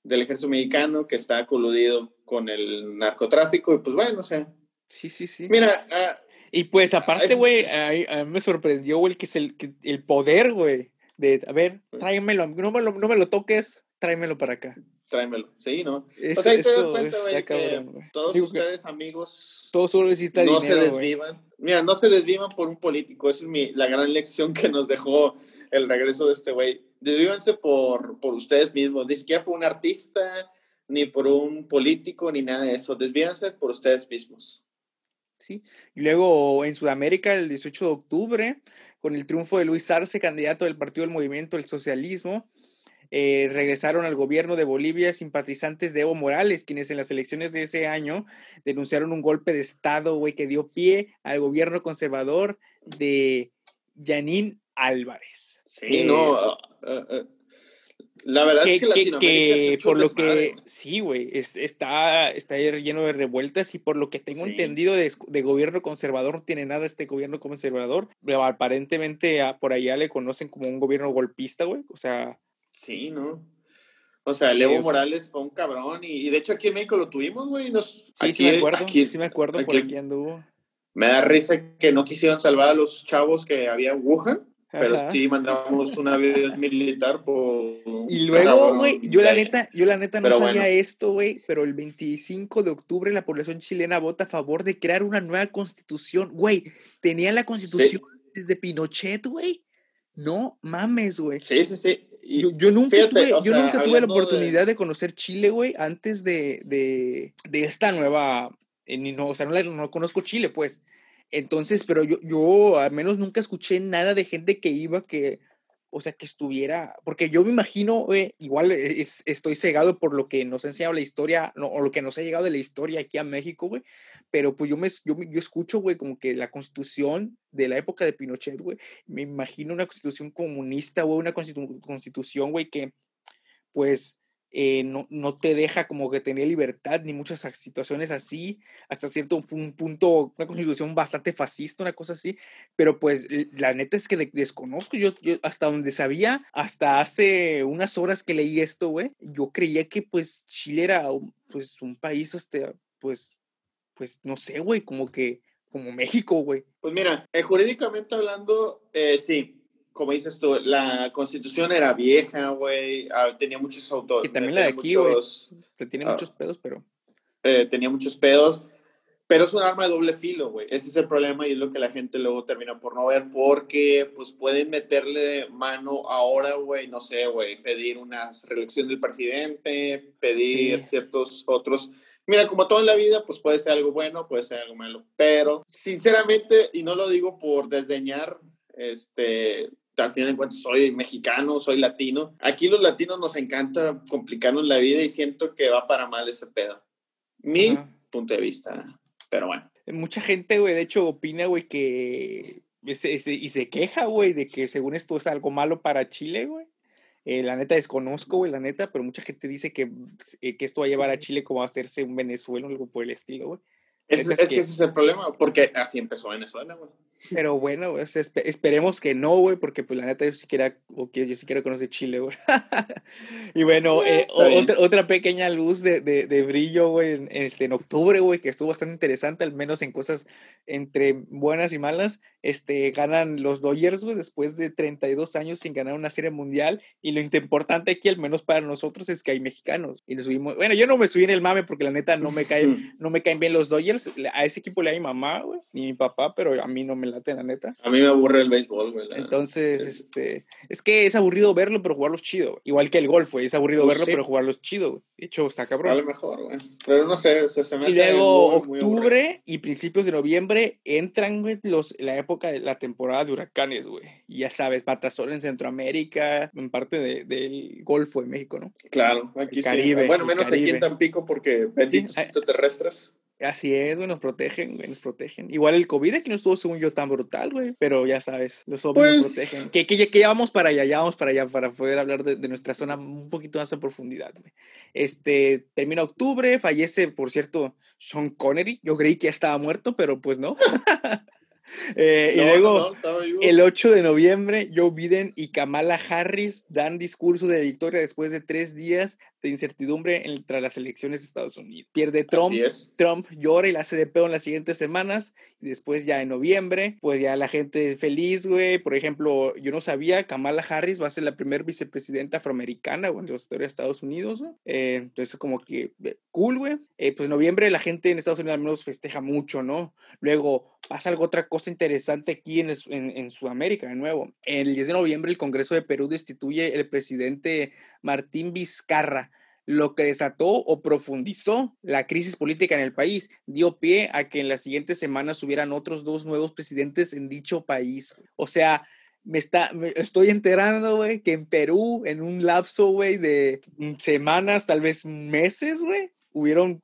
del ejército mexicano que está coludido con el narcotráfico y pues bueno, o sea. Sí, sí, sí. Mira. Ah, y pues aparte, güey, a, mí me sorprendió, güey, que es el, el poder, güey, de, a ver, tráemelo, no me lo, no me lo toques, tráemelo para acá. Tráemelo, sí, ¿no? o sea, ahí te das cuenta, güey, que todos ustedes, amigos, todos solo necesitan no se desvivan. Mira, no se desvivan por un político, esa es mi, la gran lección que nos dejó el regreso de este güey desvívanse por, por ustedes mismos, ni siquiera por un artista, ni por un político, ni nada de eso. Desvíanse por ustedes mismos. Sí, y luego en Sudamérica, el 18 de octubre, con el triunfo de Luis Arce, candidato del Partido del Movimiento del Socialismo, eh, regresaron al gobierno de Bolivia simpatizantes de Evo Morales, quienes en las elecciones de ese año denunciaron un golpe de Estado, güey, que dio pie al gobierno conservador de Yanín Álvarez. Sí, no. Eh, eh, eh, la verdad es que, Latinoamérica por lo que sí, güey, está, está lleno de revueltas y por lo que tengo entendido de, gobierno conservador no tiene nada este gobierno conservador. Pero aparentemente por allá le conocen como un gobierno golpista, güey. O sea. Sí, ¿no? O sea, Evo Morales fue un cabrón y, de hecho aquí en México lo tuvimos, güey. sí, sí me acuerdo. sí me acuerdo por aquí anduvo. Me da risa que no quisieron salvar a los chavos que había en Wuhan. Pero sí mandamos un avión militar por... Y luego, güey, yo la neta, yo la neta no sabía esto, güey, pero el 25 de octubre la población chilena vota a favor de crear una nueva constitución. Güey, tenían la constitución desde Pinochet, güey. No mames, güey. Sí, sí, sí. yo, nunca tuve, yo nunca tuve la oportunidad de, conocer Chile, güey, antes de, de, de, esta nueva... Eh, no, o sea, no, no conozco Chile, pues. Entonces, pero yo, yo al menos nunca escuché nada de gente que iba que, o sea, que estuviera, porque yo me imagino, igual es, estoy cegado por lo que nos ha enseñado la historia, no, o lo que nos ha llegado de la historia aquí a México, güey, pero pues yo, me, yo, yo escucho, güey, como que la constitución de la época de Pinochet, güey, me imagino una constitución comunista, güey, una constitución, güey, que pues eh, no, no, te deja como que tener libertad ni muchas situaciones así, hasta cierto un punto, una constitución bastante fascista, una cosa así, pero pues la neta es que desconozco, yo, yo hasta donde sabía, hasta hace unas horas que leí esto, güey, yo creía que pues Chile era pues un país, este, pues, pues no sé, güey, como que, como México, güey. Pues mira, eh, jurídicamente hablando, eh, sí, como dices tú, la constitución era vieja, güey, ah, tenía muchos autores. Y también la de aquí, güey, tiene ah, muchos pedos, pero... Eh, tenía muchos pedos, pero es un arma de doble filo, güey. Ese es el problema y es lo que la gente luego termina por no ver, porque pues pueden meterle mano ahora, güey, no sé, güey, pedir una reelección del presidente, pedir ciertos otros... Mira, como todo en la vida, pues puede ser algo bueno, puede ser algo malo, pero sinceramente, y no lo digo por desdeñar este, al final de cuentas soy mexicano, soy latino. Aquí los latinos nos encanta complicarnos la vida y siento que va para mal ese pedo. Mi punto de vista, pero bueno. Mucha gente, güey, de hecho opina, güey, que y se queja, güey, de que según esto es algo malo para Chile, güey. Eh, la neta desconozco, güey, la neta, pero mucha gente dice que, eh, que esto va a llevar a Chile como a hacerse un Venezuela o algo por el estilo, güey. Es, es, que, ese es el problema, porque así empezó Venezuela, güey. Pero bueno, esperemos que no, güey, porque pues la neta yo sí quiera, que yo sí quiero conocer Chile, güey. y bueno, eh, otra, otra, pequeña luz de, de, de brillo, güey, en, este, en octubre, güey, que estuvo bastante interesante, al menos en cosas entre buenas y malas. Este, ganan los Dodgers, güey, después de 32 años sin ganar una serie mundial. Y lo importante aquí, al menos para nosotros, es que hay mexicanos. Y nos subimos, bueno, yo no me subí en el mame porque la neta no me caen, no me caen bien los Dodgers. A ese equipo le da mi mamá, güey, y mi papá, pero a mí no me late, la neta. A mí me aburre el béisbol, güey. Entonces, este, es que es aburrido verlo, pero jugarlos chido. Igual que el golf, güey. Es aburrido pues verlo, pero jugarlos chido. De hecho, está cabrón. A lo mejor, güey. Pero no sé, se me Y luego, octubre y principios de noviembre entran, güey, los, la época de la temporada de huracanes, güey. Y ya sabes, Patasol en Centroamérica, en parte de, del Golfo de México, ¿no? Claro, aquí Caribe, Bueno, menos aquí en Tampico porque benditos extraterrestres. Así es, güey, nos protegen, güey, nos protegen. Igual el COVID aquí no estuvo, según yo, tan brutal, güey, pero ya sabes, los nos pues protegen. Que, que, que, ya vamos para allá, ya vamos para allá, para poder hablar de, de nuestra zona un poquito más a profundidad, güey. Este, termina octubre, fallece, por cierto, Sean Connery. Yo creí que ya estaba muerto, pero pues no. Eh, y luego, el 8 de noviembre, Joe Biden y Kamala Harris dan discurso de victoria después de tres días de incertidumbre tras las elecciones de Estados Unidos. Pierde Trump, Trump llora y la hace de pedo en las siguientes semanas. Y después, ya en noviembre, pues ya la gente feliz, güey. Por ejemplo, yo no sabía, Kamala Harris va a ser la primera vicepresidenta afroamericana, güey, en la historia de Estados Unidos, eh, entonces, como que eh, cool, güey. pues en noviembre la gente en Estados Unidos al menos festeja mucho, ¿no? Luego pasa algo otra cosa interesante aquí en, en, Sudamérica, de nuevo. El 10 de noviembre el Congreso de Perú destituye el presidente Martín Vizcarra, lo que desató o profundizó la crisis política en el país, dio pie a que en las siguientes semanas hubieran otros dos nuevos presidentes en dicho país. O sea, me está, estoy enterando, güey, que en Perú, en un lapso, güey, de semanas, tal vez meses, güey, hubieron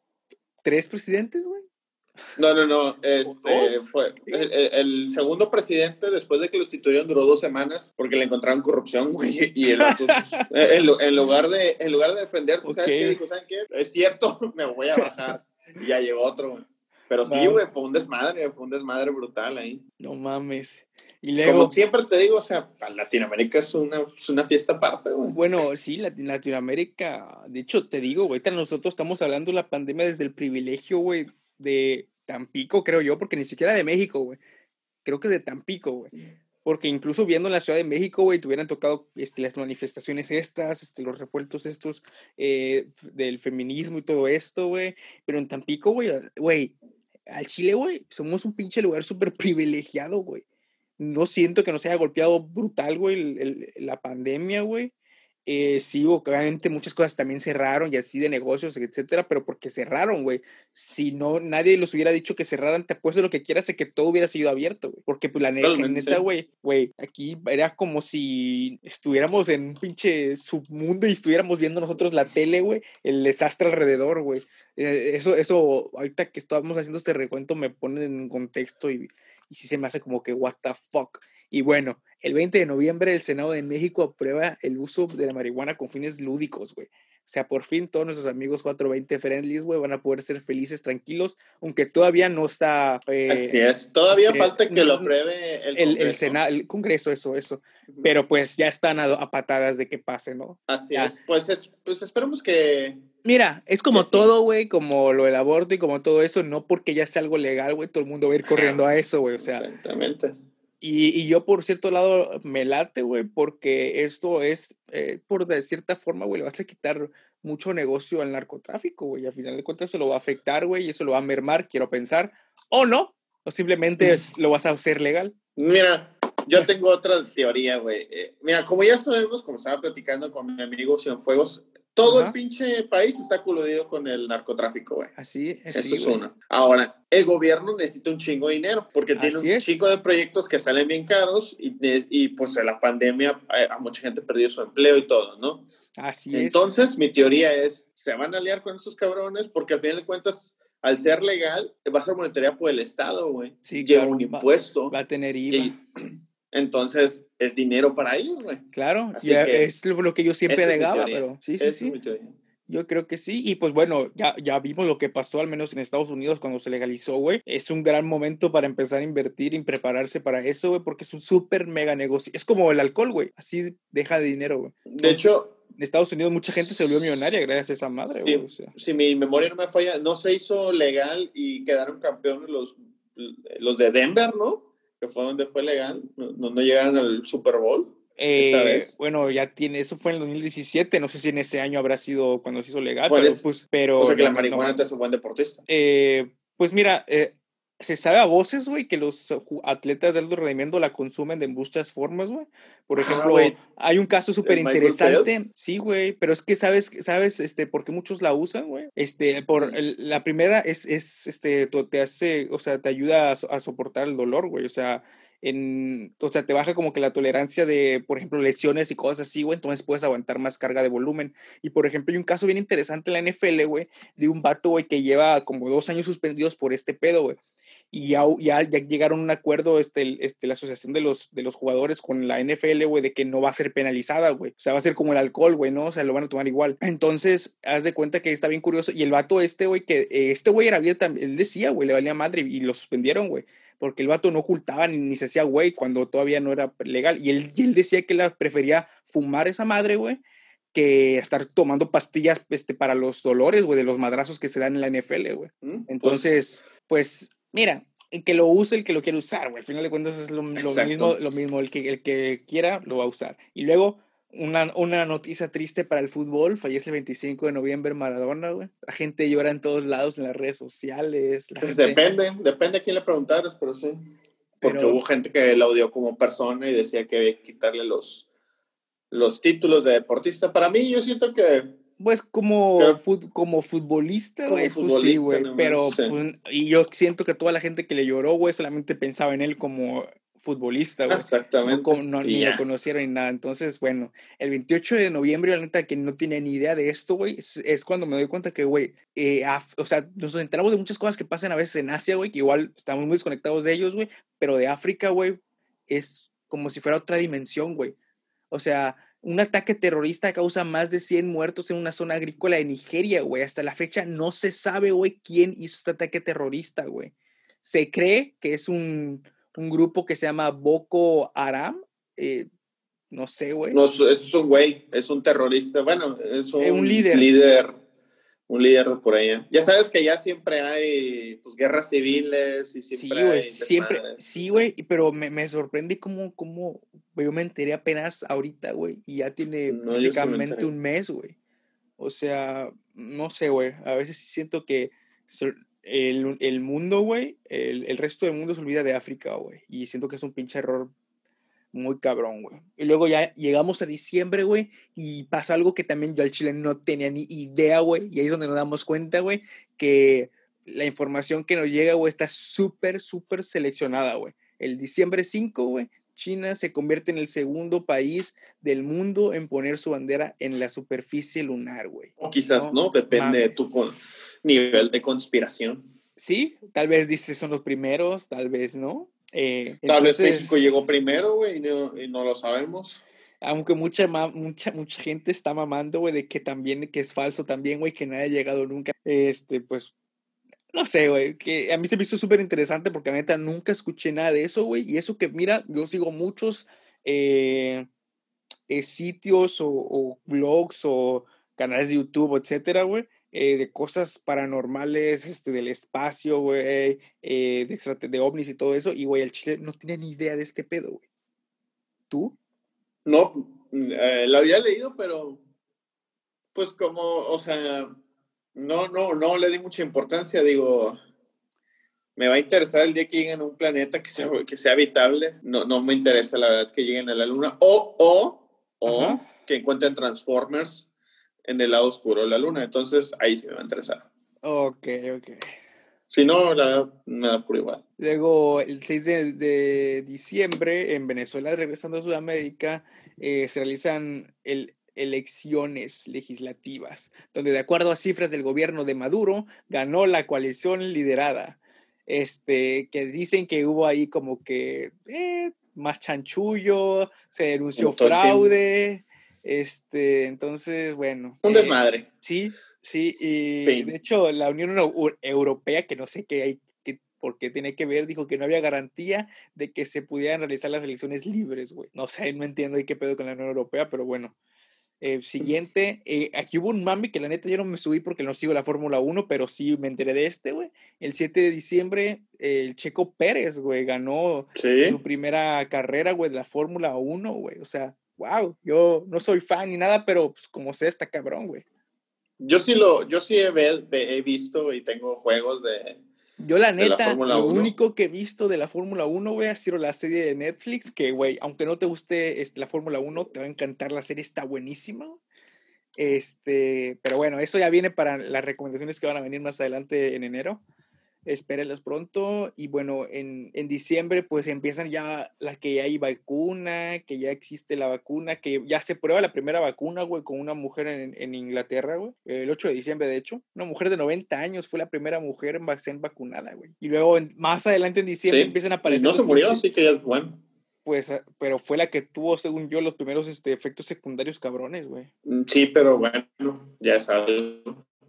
tres presidentes, güey. No, no, no. Este fue el, segundo presidente, después de que lo instituyeron, duró dos semanas porque le encontraron corrupción, güey. Y el otro, en, lugar de, en lugar de defenderse, ¿sabes qué? Dijo, ¿saben qué? Es cierto, me voy a bajar. y ya llegó otro, Pero sí, güey, fue un desmadre, fue un desmadre brutal ahí. No mames. Y luego, Como siempre te digo, o sea, Latinoamérica es una, es una fiesta aparte, güey. Bueno, sí, Latinoamérica, de hecho, te digo, güey, nosotros estamos hablando de la pandemia desde el privilegio, güey, de Tampico, creo yo, porque ni siquiera de México, güey. Creo que de Tampico, güey. Porque incluso viendo en la Ciudad de México, güey, te hubieran tocado este, las manifestaciones estas, este, los revueltos estos eh, del feminismo y todo esto, güey. Pero en Tampico, güey, güey, al Chile, güey, somos un pinche lugar súper privilegiado, güey. No siento que nos haya golpeado brutal, güey, la pandemia, güey. Eh, sí, obviamente muchas cosas también cerraron y así de negocios, etcétera, pero porque cerraron, güey. Si no, nadie los hubiera dicho que cerraran, te apuesto lo que quieras de que todo hubiera sido abierto, güey. Porque, pues, la neta, güey, güey, aquí era como si estuviéramos en un pinche submundo y estuviéramos viendo nosotros la tele, güey, el desastre alrededor, güey. Eh, eso, eso, ahorita que estamos haciendo este recuento me pone en contexto y, y sí se me hace como que, what the fuck. Y bueno, el 20 de noviembre el Senado de México aprueba el uso de la marihuana con fines lúdicos, güey. O sea, por fin todos nuestros amigos 420 friendlies, güey, van a poder ser felices, tranquilos, aunque todavía no está... Eh, Así es, todavía eh, falta que lo apruebe el, Congreso. El, Senado, el Congreso, eso, eso. Pero pues ya están a, patadas de que pase, ¿no? Así es, pues, es, pues esperemos que... Mira, es como todo, güey, como lo del aborto y como todo eso, no porque ya sea algo legal, güey, todo el mundo va a ir corriendo a eso, güey, o sea... Exactamente. Y, yo, por cierto lado, me late, güey, porque esto es, eh, por de cierta forma, güey, le vas a quitar mucho negocio al narcotráfico, güey. Al final de cuentas se lo va a afectar, güey, y eso lo va a mermar, quiero pensar. O no, o simplemente lo vas a hacer legal. Mira, yo tengo otra teoría, güey. Eh, mira, como ya sabemos, como estaba platicando con mi amigo Cienfuegos, Todo el pinche país está coludido con el narcotráfico, güey. Así es. Eso es uno. Ahora, el gobierno necesita un chingo de dinero porque tiene un chingo de proyectos que salen bien caros y, y pues la pandemia a, mucha gente perdió su empleo y todo, ¿no? Así es. Entonces, mi teoría es, se van a aliar con estos cabrones porque al final de cuentas al ser legal, va a ser monetaria por el Estado, güey. Sí, Lleva un impuesto. Va, a tener IVA. Entonces, es dinero para ellos, güey. Claro, es lo que yo siempre negaba, pero sí, sí, sí. Yo creo que sí. Y pues bueno, ya, ya vimos lo que pasó, al menos en Estados Unidos, cuando se legalizó, güey. Es un gran momento para empezar a invertir y prepararse para eso, güey, porque es un súper mega negocio. Es como el alcohol, güey. Así deja de dinero, güey. De hecho, en Estados Unidos mucha gente se volvió millonaria gracias a esa madre, güey. Si mi memoria no me falla, no se hizo legal y quedaron campeones los, los de Denver, ¿no? Que fue donde fue legal. No, no, llegaron al Super Bowl. Eh, bueno, ya tiene, eso fue en el 2017, no sé si en ese año habrá sido cuando se hizo legal, pero, pues, pero... O sea que la marihuana te hace un buen deportista. Eh, pues mira, eh, se sabe a voces, güey, que los atletas de alto rendimiento la consumen de muchas formas, güey. Por ejemplo, hay un caso súper interesante. Sí, güey, pero es que sabes, sabes, este, por qué muchos la usan, güey. Este, por la primera es, es, este, te hace, o sea, te ayuda a, a soportar el dolor, güey. O sea, en, o sea, te baja como que la tolerancia de, por ejemplo, lesiones y cosas así, güey, entonces puedes aguantar más carga de volumen. Y, por ejemplo, hay un caso bien interesante en la NFL, güey, de un vato, güey, que lleva como dos años suspendidos por este pedo, güey. Y ya, ya, llegaron a un acuerdo, este, este, la asociación de los, de los jugadores con la NFL, güey, de que no va a ser penalizada, güey. O sea, va a ser como el alcohol, güey, ¿no? O sea, lo van a tomar igual. Entonces, haz de cuenta que está bien curioso. Y el vato este, güey, que eh, este güey era bien, él decía, güey, le valía madre y lo suspendieron, güey porque el vato no ocultaba ni, se hacía güey cuando todavía no era legal. Y él, él decía que la prefería fumar esa madre, güey, que estar tomando pastillas este, para los dolores, güey, de los madrazos que se dan en la NFL, güey. Mm, pues Entonces, pues, mira, el que lo use, el que lo quiere usar, güey. Al final de cuentas es lo, mismo, lo mismo. El que, el que quiera lo va a usar. Y luego, una, una, noticia triste para el fútbol, fallece el 25 de noviembre Maradona, güey. La gente llora en todos lados, en las redes sociales. Pues depende, depende a quién le preguntaras, pero sí. Porque hubo gente que la odió como persona y decía que había que quitarle los, los títulos de deportista. Para mí, yo siento que... Pues como, como futbolista, güey, pues sí, güey. pero, pues, y yo siento que toda la gente que le lloró, güey, solamente pensaba en él como futbolista, güey. Exactamente. No, ni lo conocieron ni nada. Entonces, bueno, el 28 de noviembre, la neta, que no tenía ni idea de esto, güey, es, cuando me doy cuenta que, güey, eh, o sea, nos enteramos de muchas cosas que pasan a veces en Asia, güey, que igual estamos muy desconectados de ellos, güey, pero de África, güey, es como si fuera otra dimensión, güey. O sea, un ataque terrorista causa más de 100 muertos en una zona agrícola de Nigeria, güey. Hasta la fecha no se sabe, güey, quién hizo este ataque terrorista, güey. Se cree que es un, un grupo que se llama Boko Haram. Eh, no sé, güey. No, es un güey, es un terrorista. Bueno, es un, un líder. líder. Un líder de por allá. Ya sabes que ya siempre hay pues, guerras civiles y siempre sí, siempre, sí, güey, pero me, me sorprende cómo, cómo, yo me enteré apenas ahorita, güey, y ya tiene prácticamente un mes, güey. O sea, no sé, güey, a veces siento que el, el mundo, güey, el, el, resto del mundo se olvida de África, güey. Y siento que es un pinche error muy cabrón, güey. Y luego ya llegamos a diciembre, güey, y pasa algo que también yo al Chile no tenía ni idea, güey. Y ahí es donde nos damos cuenta, güey, que la información que nos llega, güey, está súper, súper seleccionada, güey. El diciembre 5, güey, China se convierte en el segundo país del mundo en poner su bandera en la superficie lunar, güey. O quizás, ¿no? Depende de tu nivel de conspiración. Sí, tal vez dices son los primeros, tal vez no. Eh, tal vez México llegó primero, güey, y no, y no lo sabemos aunque mucha, mucha, mucha gente está mamando, güey, de que también, que es falso también, güey, que nadie ha llegado nunca. Este, pues, no sé, güey, que a mí se me hizo súper interesante porque la neta nunca escuché nada de eso, güey, y eso que, mira, yo sigo muchos eh, eh, sitios o, o, blogs o canales de YouTube, etcétera, güey, eh, de cosas paranormales, este, del espacio, güey, eh, de, de ovnis y todo eso. Y, güey, el chile no tenía ni idea de este pedo, güey. ¿Tú? No, eh, lo había leído, pero pues como, o sea, no, no, no le di mucha importancia, digo, me va a interesar el día que lleguen a un planeta que sea, que sea habitable, no, no me interesa la verdad que lleguen a la luna, o, o, o que encuentren Transformers en el lado oscuro de la luna. Entonces ahí sí me va a interesar. Ok, ok. Si no, la me da por igual. Luego, el 6 de, de diciembre, en Venezuela, regresando a Sudamérica, eh, se realizan el, elecciones legislativas, donde de acuerdo a cifras del gobierno de Maduro, ganó la coalición liderada. Este, que dicen que hubo ahí como que eh, más chanchullo, se denunció fraude. Este, entonces, bueno. Un eh, desmadre. Sí, sí, y de hecho la Unión Europea, que no sé qué hay, que, por qué tiene que ver, dijo que no había garantía de que se pudieran realizar las elecciones libres, güey. No sé, no entiendo ahí qué pedo con la Unión Europea, pero bueno. Eh, siguiente, eh, aquí hubo un mami que la neta yo no me subí porque no sigo la Fórmula 1, pero sí me enteré de este, güey. El 7 de diciembre, el Checo Pérez, güey, ganó su primera carrera, güey, de la Fórmula 1, güey. O sea, wow, yo no soy fan ni nada, pero pues como sé, está cabrón, güey. Yo sí lo, yo sí he, visto y tengo juegos de. Yo la neta, lo único que he visto de la Fórmula 1, güey, ha sido la serie de Netflix, que, güey, aunque no te guste este, la Fórmula 1, te va a encantar la serie, está buenísima. Este, pero bueno, eso ya viene para las recomendaciones que van a venir más adelante en enero espérenlas pronto. Y bueno, en, en, diciembre pues empiezan ya la que ya hay vacuna, que ya existe la vacuna, que ya se prueba la primera vacuna, güey, con una mujer en, en Inglaterra, güey. El 8 de diciembre, de hecho. Una mujer de 90 años fue la primera mujer en ser vacunada, güey. Y luego más adelante en diciembre empiezan a aparecer... no se murió, así que ya es bueno. Pues, ah, pero fue la que tuvo, según yo, los primeros este, efectos secundarios cabrones, güey. Mm, sí, pero bueno, ya sabes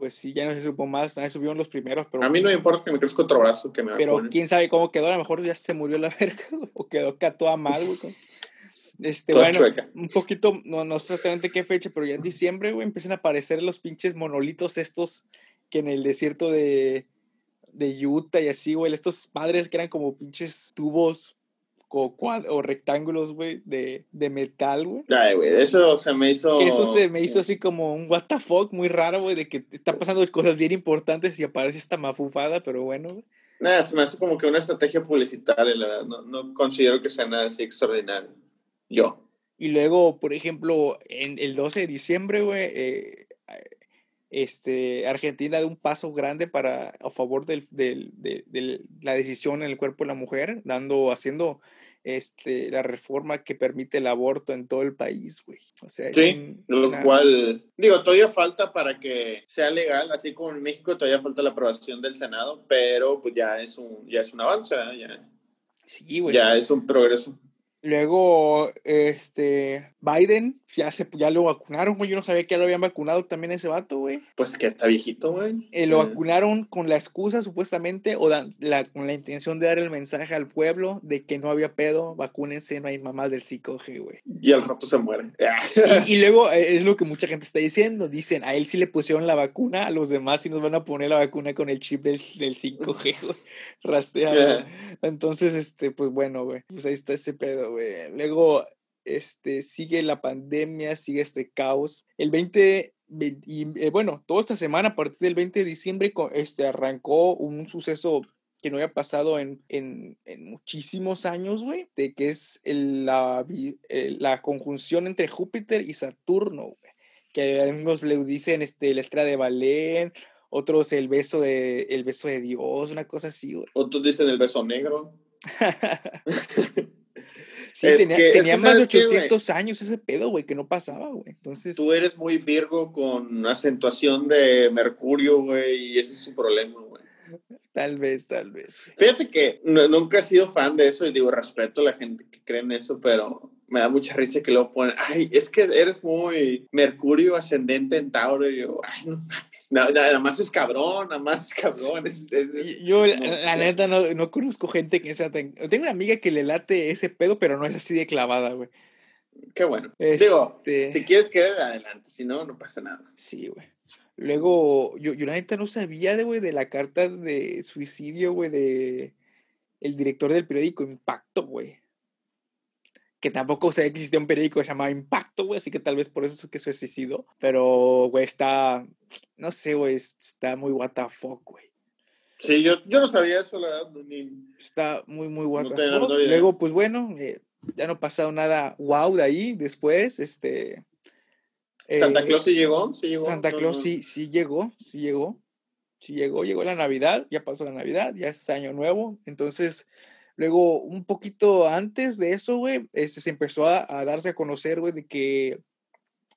pues sí, ya no se supo más, nadie subieron los primeros, pero... A mí no me importa que me crezca otro brazo que me Pero quién sabe cómo quedó, a lo mejor ya se murió la verga, o quedó acá toda mal, güey. Este, bueno, un poquito, no, no sé exactamente qué fecha, pero ya en diciembre, güey, empiezan a aparecer los pinches monolitos estos que en el desierto de, de Utah y así, güey, estos padres que eran como pinches tubos o, o rectángulos, güey, de, de, metal, güey. Ay, güey, eso se me hizo... Eso se me hizo así como un what the fuck muy raro, güey, de que está pasando cosas bien importantes y aparece esta mafufada, pero bueno, güey. Nada, se me hace como que una estrategia publicitaria, la verdad. No, no considero que sea nada así extraordinario. Yo. Y luego, por ejemplo, en el 12 de diciembre, güey, eh, este, Argentina da un paso grande para, a favor del, del, de, de, la decisión en el cuerpo de la mujer, dando, haciendo este, la reforma que permite el aborto en todo el país, güey. O sea, sí, lo cual, digo, todavía falta para que sea legal, así como en México todavía falta la aprobación del Senado, pero pues ya es un, ya es un avance, ya. Sí, güey. Ya es un progreso. Luego, este, Biden, ya, se, ya lo vacunaron, güey. Yo no sabía que ya lo habían vacunado también ese vato, güey. Pues que está viejito, güey. Eh, lo vacunaron con la excusa, supuestamente, o la, con la intención de dar el mensaje al pueblo de que no había pedo, vacúnense, no hay mamás del 5G, güey. Y al rato se muere. y, luego eh, es lo que mucha gente está diciendo. Dicen, a él sí le pusieron la vacuna, a los demás sí nos van a poner la vacuna con el chip del, del 5G, güey. Rastreado. Entonces, este, pues bueno, güey. Pues ahí está ese pedo, Luego, este, sigue la pandemia, sigue este caos. El 20, y, eh, bueno, toda esta semana, a partir del 20 de diciembre, este, arrancó un suceso que no había pasado en, en, en muchísimos años, güey, de que es la, la conjunción entre Júpiter y Saturno, güey, que algunos le dicen este, la estrella de Balén, otros el beso de, el beso de Dios, una cosa así, güey. Otros dicen el beso negro. Sí, tenía, más de 800 años ese pedo, güey, que no pasaba, güey. Entonces... Tú eres muy Virgo con acentuación de Mercurio, güey, y ese es su problema, güey. Tal vez, tal vez. Fíjate que nunca he sido fan de eso y digo, respeto a la gente que cree en eso, pero me da mucha risa que luego ponen, ay, es que eres muy Mercurio ascendente en Tauro. Y yo, ay, no mames, nada, más es cabrón, nada más es cabrón. yo, la, neta, no, no, conozco gente que sea Tengo una amiga que le late ese pedo, pero no es así de clavada, güey. Qué bueno. Digo, este si quieres quedar adelante, si no, no pasa nada. Sí, güey. Luego, yo, yo la neta no sabía, de, güey, de la carta de suicidio, güey, de el director del periódico Impacto, güey que tampoco sé que existía un periódico que se llamaba Impacto, güey, así que tal vez por eso es que se suicidó. Pero, güey, está, no sé, güey, está muy what the fuck, güey. Sí, yo, yo no sabía eso, la verdad. Ni... Está muy, muy what the fuck. Luego, pues bueno, eh, ya no ha pasado nada wow de ahí. Después, este, ¿Santa Eh, Claus sí llegó? ¿Sí llegó? Santa No, Claus no. sí, sí llegó, sí llegó, sí llegó, llegó la Navidad, ya pasó la Navidad, ya es año nuevo, entonces luego un poquito antes de eso, güey, este, se empezó a, a darse a conocer, güey, de que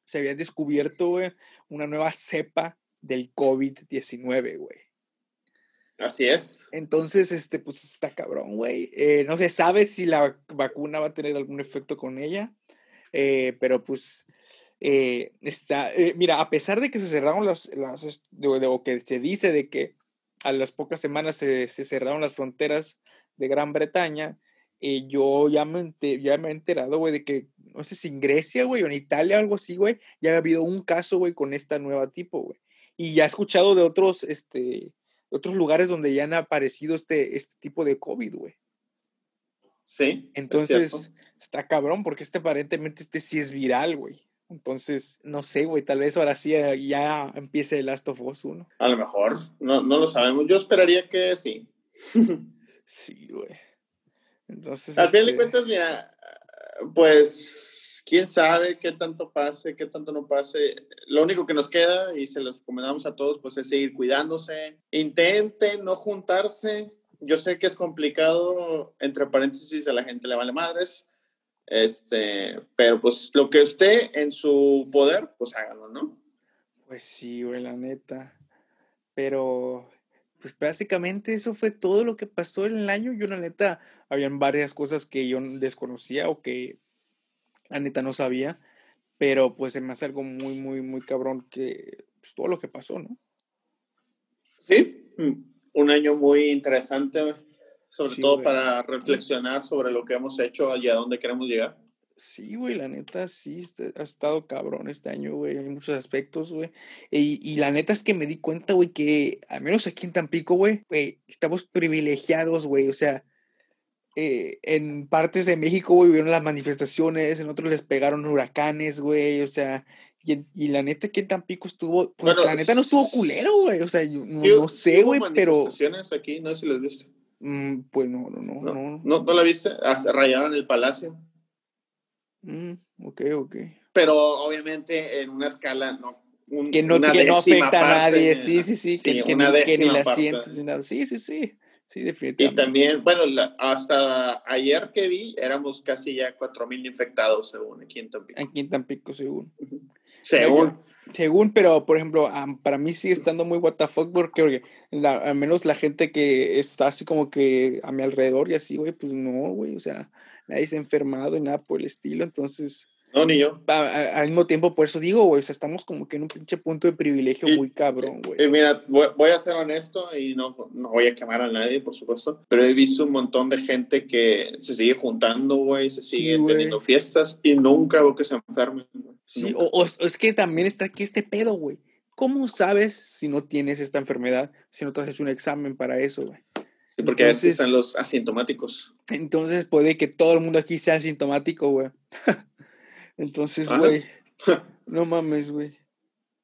se había descubierto, güey, una nueva cepa del COVID-19, güey. Así es. Entonces, este, pues está cabrón, güey. Eh, no se sabe si la vacuna va a tener algún efecto con ella, eh, pero pues eh, está, eh, mira, a pesar de que se cerraron las, las es- de, de- o que se dice de que a las pocas semanas se, se cerraron las fronteras de Gran Bretaña, eh, yo ya me, ya me he enterado, güey, de que, no sé si en Grecia, güey, o en Italia, algo así, güey, ya ha habido un caso, güey, con esta nueva tipo, güey. Y ya he escuchado de otros, este, de otros lugares donde ya han aparecido este, este tipo de COVID, güey. Sí. es Entonces, está cabrón, porque este aparentemente este sí es viral, güey. Entonces, no sé, güey, tal vez ahora sí eh, ya empiece el Last of Us 1. A lo mejor. No, no lo sabemos. Yo esperaría que sí. Sí, güey. Entonces, Al fin de este, cuentas, mira, pues quién sabe qué tanto pase, qué tanto no pase. Lo único que nos queda, y se los recomendamos a todos, pues es seguir cuidándose. Intenten no juntarse. Yo sé que es complicado, entre paréntesis, a la gente le vale madres. Este, pero pues lo que esté en su poder, pues háganlo, ¿no? Pues sí, güey, la neta. Pero, pues básicamente eso fue todo lo que pasó en el año. Yo, la neta, habían varias cosas que yo desconocía o que la neta no sabía. Pero pues se me hace algo muy, muy, muy cabrón que, pues todo lo que pasó, ¿no? Sí, un año muy interesante, sobre Sí, todo güey. para reflexionar sobre lo que hemos hecho y a dónde queremos llegar. Sí, güey, la neta, sí, este- ha estado cabrón este año, güey, en muchos aspectos, güey. Y, y la neta es que me di cuenta, güey, que al menos aquí en Tampico, güey, güey, estamos privilegiados, güey, o sea, eh, en partes de México, güey, hubieron las manifestaciones, en otros les pegaron huracanes, güey, o sea, y, la neta que en Tampico estuvo, pues Bueno, la neta no estuvo culero, güey, o sea, yo no, sé, güey, pero, manifestaciones aquí, no sé si las viste. Mm, pues no, no, no, ¿No? no. ¿No, no la viste? Ah, rayaron el palacio. Mm, ok, ok. Pero obviamente en una escala, no. un- que no, que no afecta a nadie, sí, sí, sí, que, que una ni, que ni la parte. sientes ni nada. Sí, sí, sí, sí, Y definitivamente. también, bueno, la- hasta ayer que vi, éramos casi ya 4.000 infectados, según aquí en Tampico. Aquí en Tampico, según. Según. Según, pero por ejemplo, para mí sigue estando muy what the fuck, porque oye, la- al menos la gente que está así como que a mi alrededor y así, güey, pues no, güey, o sea, nadie se ha enfermado y nada por el estilo, entonces, No, ni yo. a- a- al mismo tiempo, por eso digo, güey, o sea, estamos como que en un pinche punto de privilegio Y- muy cabrón, güey. Y mira, voy, voy a ser honesto y no, no voy a quemar a nadie, por supuesto, pero he visto un montón de gente que se sigue juntando, güey, se sigue teniendo fiestas y nunca veo que se enfermen. Sí, o, o es, que también está aquí este pedo, güey. ¿Cómo sabes si no tienes esta enfermedad, si no te hecho un examen para eso, güey? Sí, porque a veces están los asintomáticos. Entonces puede que todo el mundo aquí sea asintomático, güey. Entonces, Ajá. güey, no mames, güey.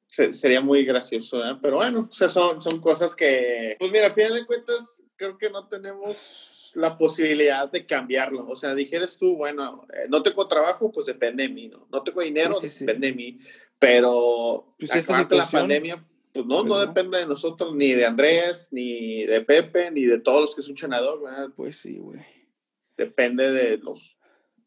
Se- sería muy gracioso, ¿eh? Pero bueno, o sea, son, son cosas que, pues mira, al final de cuentas, creo que no tenemos la posibilidad de cambiarlo. O sea, dijeras tú, bueno, eh, no tengo trabajo, pues depende de mí, ¿no? No tengo dinero, Sí, sí, sí. depende de mí. Pero Pues esta la pandemia, pues no, pues no no. depende de nosotros, ni de Andrés, ni de Pepe, ni de todos los que escuchan a ¿verdad? Pues sí, güey. Depende de los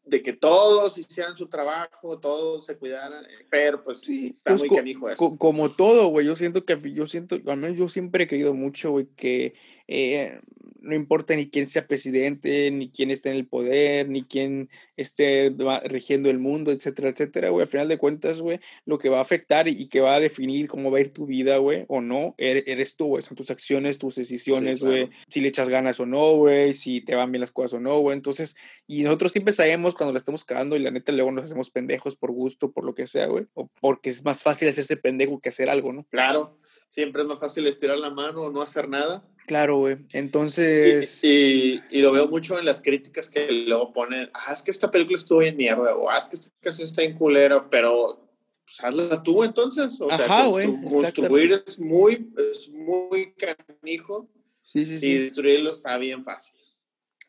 de que todos hicieran su trabajo, todos se cuidaran, pero pues Sí, está pues, muy canijo eso. Co- como todo, güey, yo siento que, yo siento, al menos yo siempre he creído mucho, güey, que eh, no importa ni quién sea presidente, ni quién esté en el poder, ni quién esté rigiendo el mundo, etcétera, etcétera, güey, al final de cuentas, güey, lo que va a afectar y, que va a definir cómo va a ir tu vida, güey, o no, ere- eres tú, güey, son tus acciones, tus decisiones, Sí, güey, claro. si le echas ganas o no, güey, si te van bien las cosas o no, güey, entonces, y nosotros siempre sabemos cuando la estamos cagando y la neta luego nos hacemos pendejos por gusto, por lo que sea, güey, o porque es más fácil hacerse pendejo que hacer algo, ¿no? Claro, siempre es más fácil estirar la mano o no hacer nada. Claro, güey. Y, Entonces, y- y lo veo mucho en las críticas que luego ponen, ah, es que esta película estuvo bien mierda, o ah, es que esta canción está en culera, pero pues, hazla tú entonces. O sea, güey, construir es muy, es muy canijo sí, sí, y sí. destruirlo está bien fácil.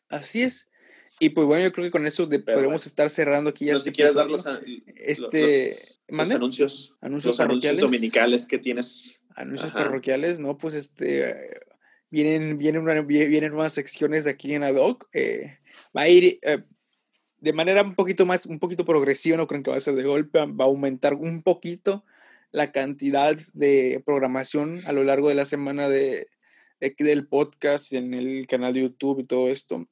Así es. Y pues bueno, yo creo que con eso podemos estar cerrando aquí ya. No, este si quieres dar los, este, los, anuncios, anuncios, parroquiales, dominicales que tienes. Anuncios parroquiales, ¿no? Pues este, vienen, vienen, una, vienen nuevas secciones aquí en Adoc. Eh, va a ir eh, de manera un poquito más, un poquito progresiva, no creo que va a ser de golpe, va a aumentar un poquito la cantidad de programación a lo largo de la semana de, de del podcast en el canal de YouTube y todo esto.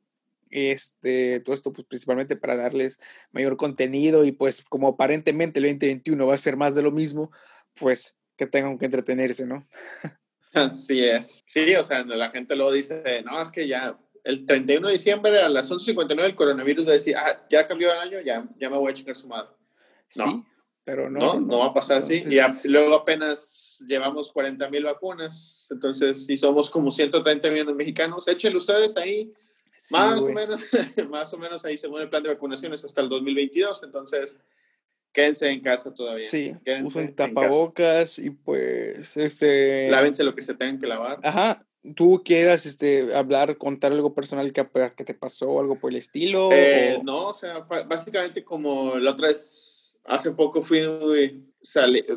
Este, todo esto pues principalmente para darles mayor contenido y pues como aparentemente el 2021 va a ser más de lo mismo, pues que tengan que entretenerse, ¿no? Así es. Sí, o sea, la gente luego dice, no, es que ya el 31 de diciembre a las 11.59 el coronavirus va a decir, ah, ya cambió el año, ya, ya me voy a chingar su madre. No, sí, pero no. No, no, va a pasar así. Y luego apenas llevamos 40 mil vacunas, entonces si somos como 130 millones mexicanos, échenlo ustedes ahí más o menos, más o menos ahí según el plan de vacunaciones hasta el 2022, entonces quédense en casa todavía. Sí, usen tapabocas y pues este lávense lo que se tengan que lavar. Ajá. ¿Tú quieras este, hablar, contar algo personal que, que te pasó, algo por el estilo? Eh, no, o sea, básicamente como la otra vez, hace poco fui,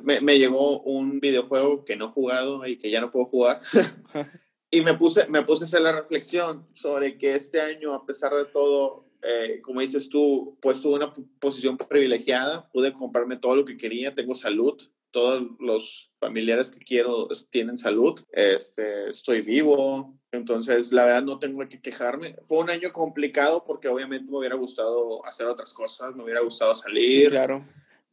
me, me llegó un videojuego que no he jugado y que ya no puedo jugar. Y me puse, me puse a hacer la reflexión sobre que este año, a pesar de todo, eh, como dices tú, pues tuve una posición privilegiada, pude comprarme todo lo que quería, tengo salud, todos los familiares que quiero tienen salud, este, estoy vivo, entonces la verdad no tengo que quejarme. Fue un año complicado porque obviamente me hubiera gustado hacer otras cosas, me hubiera gustado salir. claro.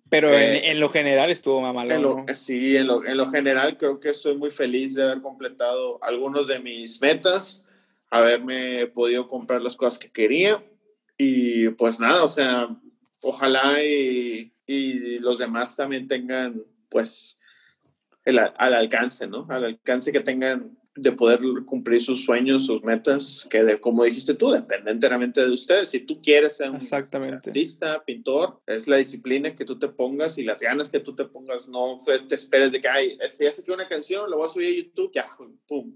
Pero en, eh, en, lo general estuvo mamalón. Sí, en lo, en lo general creo que estoy muy feliz de haber completado algunos de mis metas, haberme podido comprar las cosas que quería y pues nada, o sea, ojalá y, y los demás también tengan pues el, al alcance, ¿no? Al alcance que tengan de poder cumplir sus sueños, sus metas, que de, como dijiste tú, depende enteramente de ustedes. Si tú quieres ser un artista, pintor, es la disciplina que tú te pongas y las ganas que tú te pongas. No te esperes de que, ay, este, ya saqué una canción, lo voy a subir a YouTube, ya, pum.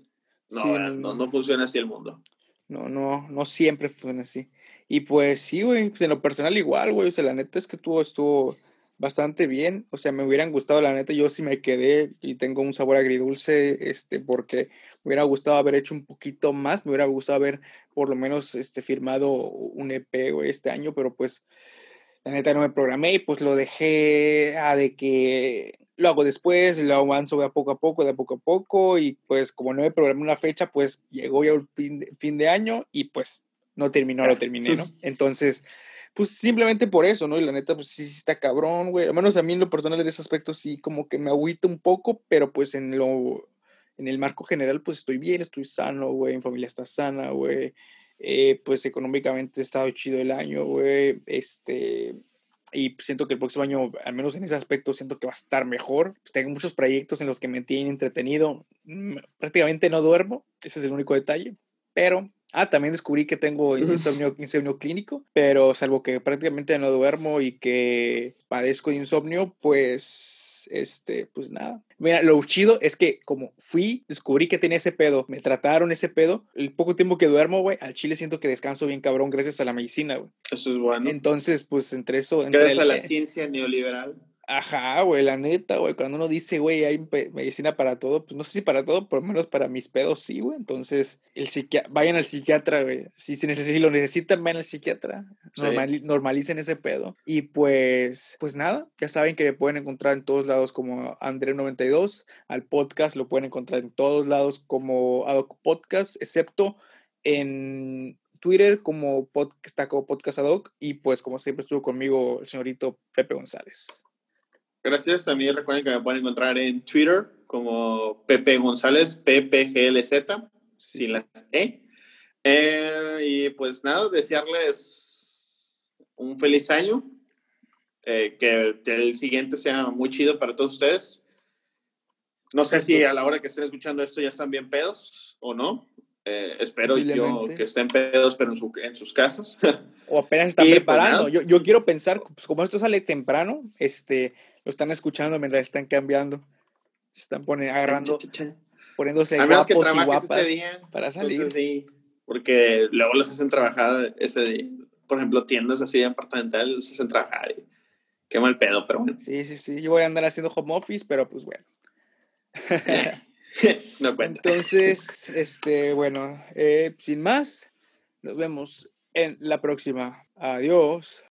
No, no, no, funciona así el mundo. No, no, no siempre funciona así. Y pues sí, güey, pues en lo personal igual, güey, o sea, la neta es que tú estuvo bastante bien. O sea, me hubieran gustado, la neta, yo sí me quedé y tengo un sabor agridulce, este, porque me hubiera gustado haber hecho un poquito más, me hubiera gustado haber por lo menos este, firmado un EP este año, pero pues la neta no me programé y pues lo dejé a de que lo hago después, lo avanzo de a poco a poco, de a poco a poco y pues como no me programé una fecha, pues llegó ya el fin de, fin de año y pues no terminó, lo terminé, ¿no? Entonces pues simplemente por eso, ¿no? Y la neta, pues sí, sí está cabrón, güey. Al menos a mí en lo personal en ese aspecto sí como que me agüita un poco, pero pues en lo, en el marco general, pues estoy bien, estoy sano, güey, mi familia está sana, güey. Eh, pues económicamente ha estado chido el año, güey. Este, y siento que el próximo año, al menos en ese aspecto, siento que va a estar mejor. Pues tengo muchos proyectos en los que me tienen entretenido. Mm, prácticamente no duermo, ese es el único detalle, pero Ah, también descubrí que tengo insomnio, insomnio clínico, pero salvo que prácticamente no duermo y que padezco de insomnio, pues, este, pues nada. Mira, lo chido es que como fui, descubrí que tenía ese pedo, me trataron ese pedo, el poco tiempo que duermo, güey, al chile siento que descanso bien cabrón gracias a la medicina, güey. Eso es bueno. Entonces, pues entre eso... Gracias a la ciencia neoliberal. Ajá, güey, la neta, güey. Cuando uno dice, güey, hay medicina para todo, pues no sé si para todo, por lo menos para mis pedos sí, güey. Entonces, el vayan al psiquiatra, güey. Si, si, si lo necesitan, vayan al psiquiatra. normalicen ese pedo. Y pues, pues nada, ya saben que me pueden encontrar en todos lados como André92. Al podcast lo pueden encontrar en todos lados como Adoc Podcast, excepto en Twitter como podcast, como podcast Adoc. Y pues, como siempre, estuvo conmigo el señorito Pepe González. Gracias. A mí recuerden que me pueden encontrar en Twitter como Pepe González, PPGLZ, sin las E. Eh, y pues nada, desearles un feliz año. Eh, que, el siguiente sea muy chido para todos ustedes. No sé si a la hora que estén escuchando esto ya están bien pedos o no. Eh, espero yo que estén pedos, pero en, sus casas. O apenas están pues, preparando. yo, yo, quiero pensar, pues como esto sale temprano, este, lo están escuchando mientras están cambiando. Se están poniendo, agarrando, poniéndose guapos y guapas para salir. sí, porque luego los hacen trabajar ese día. por ejemplo, tiendas así departamentales se hacen trabajar. Y, qué mal pedo, pero bueno. Sí, sí, sí. Yo voy a andar haciendo home office, pero pues bueno. no cuenta. Entonces, este, bueno, eh, sin más, nos vemos en la próxima. Adiós.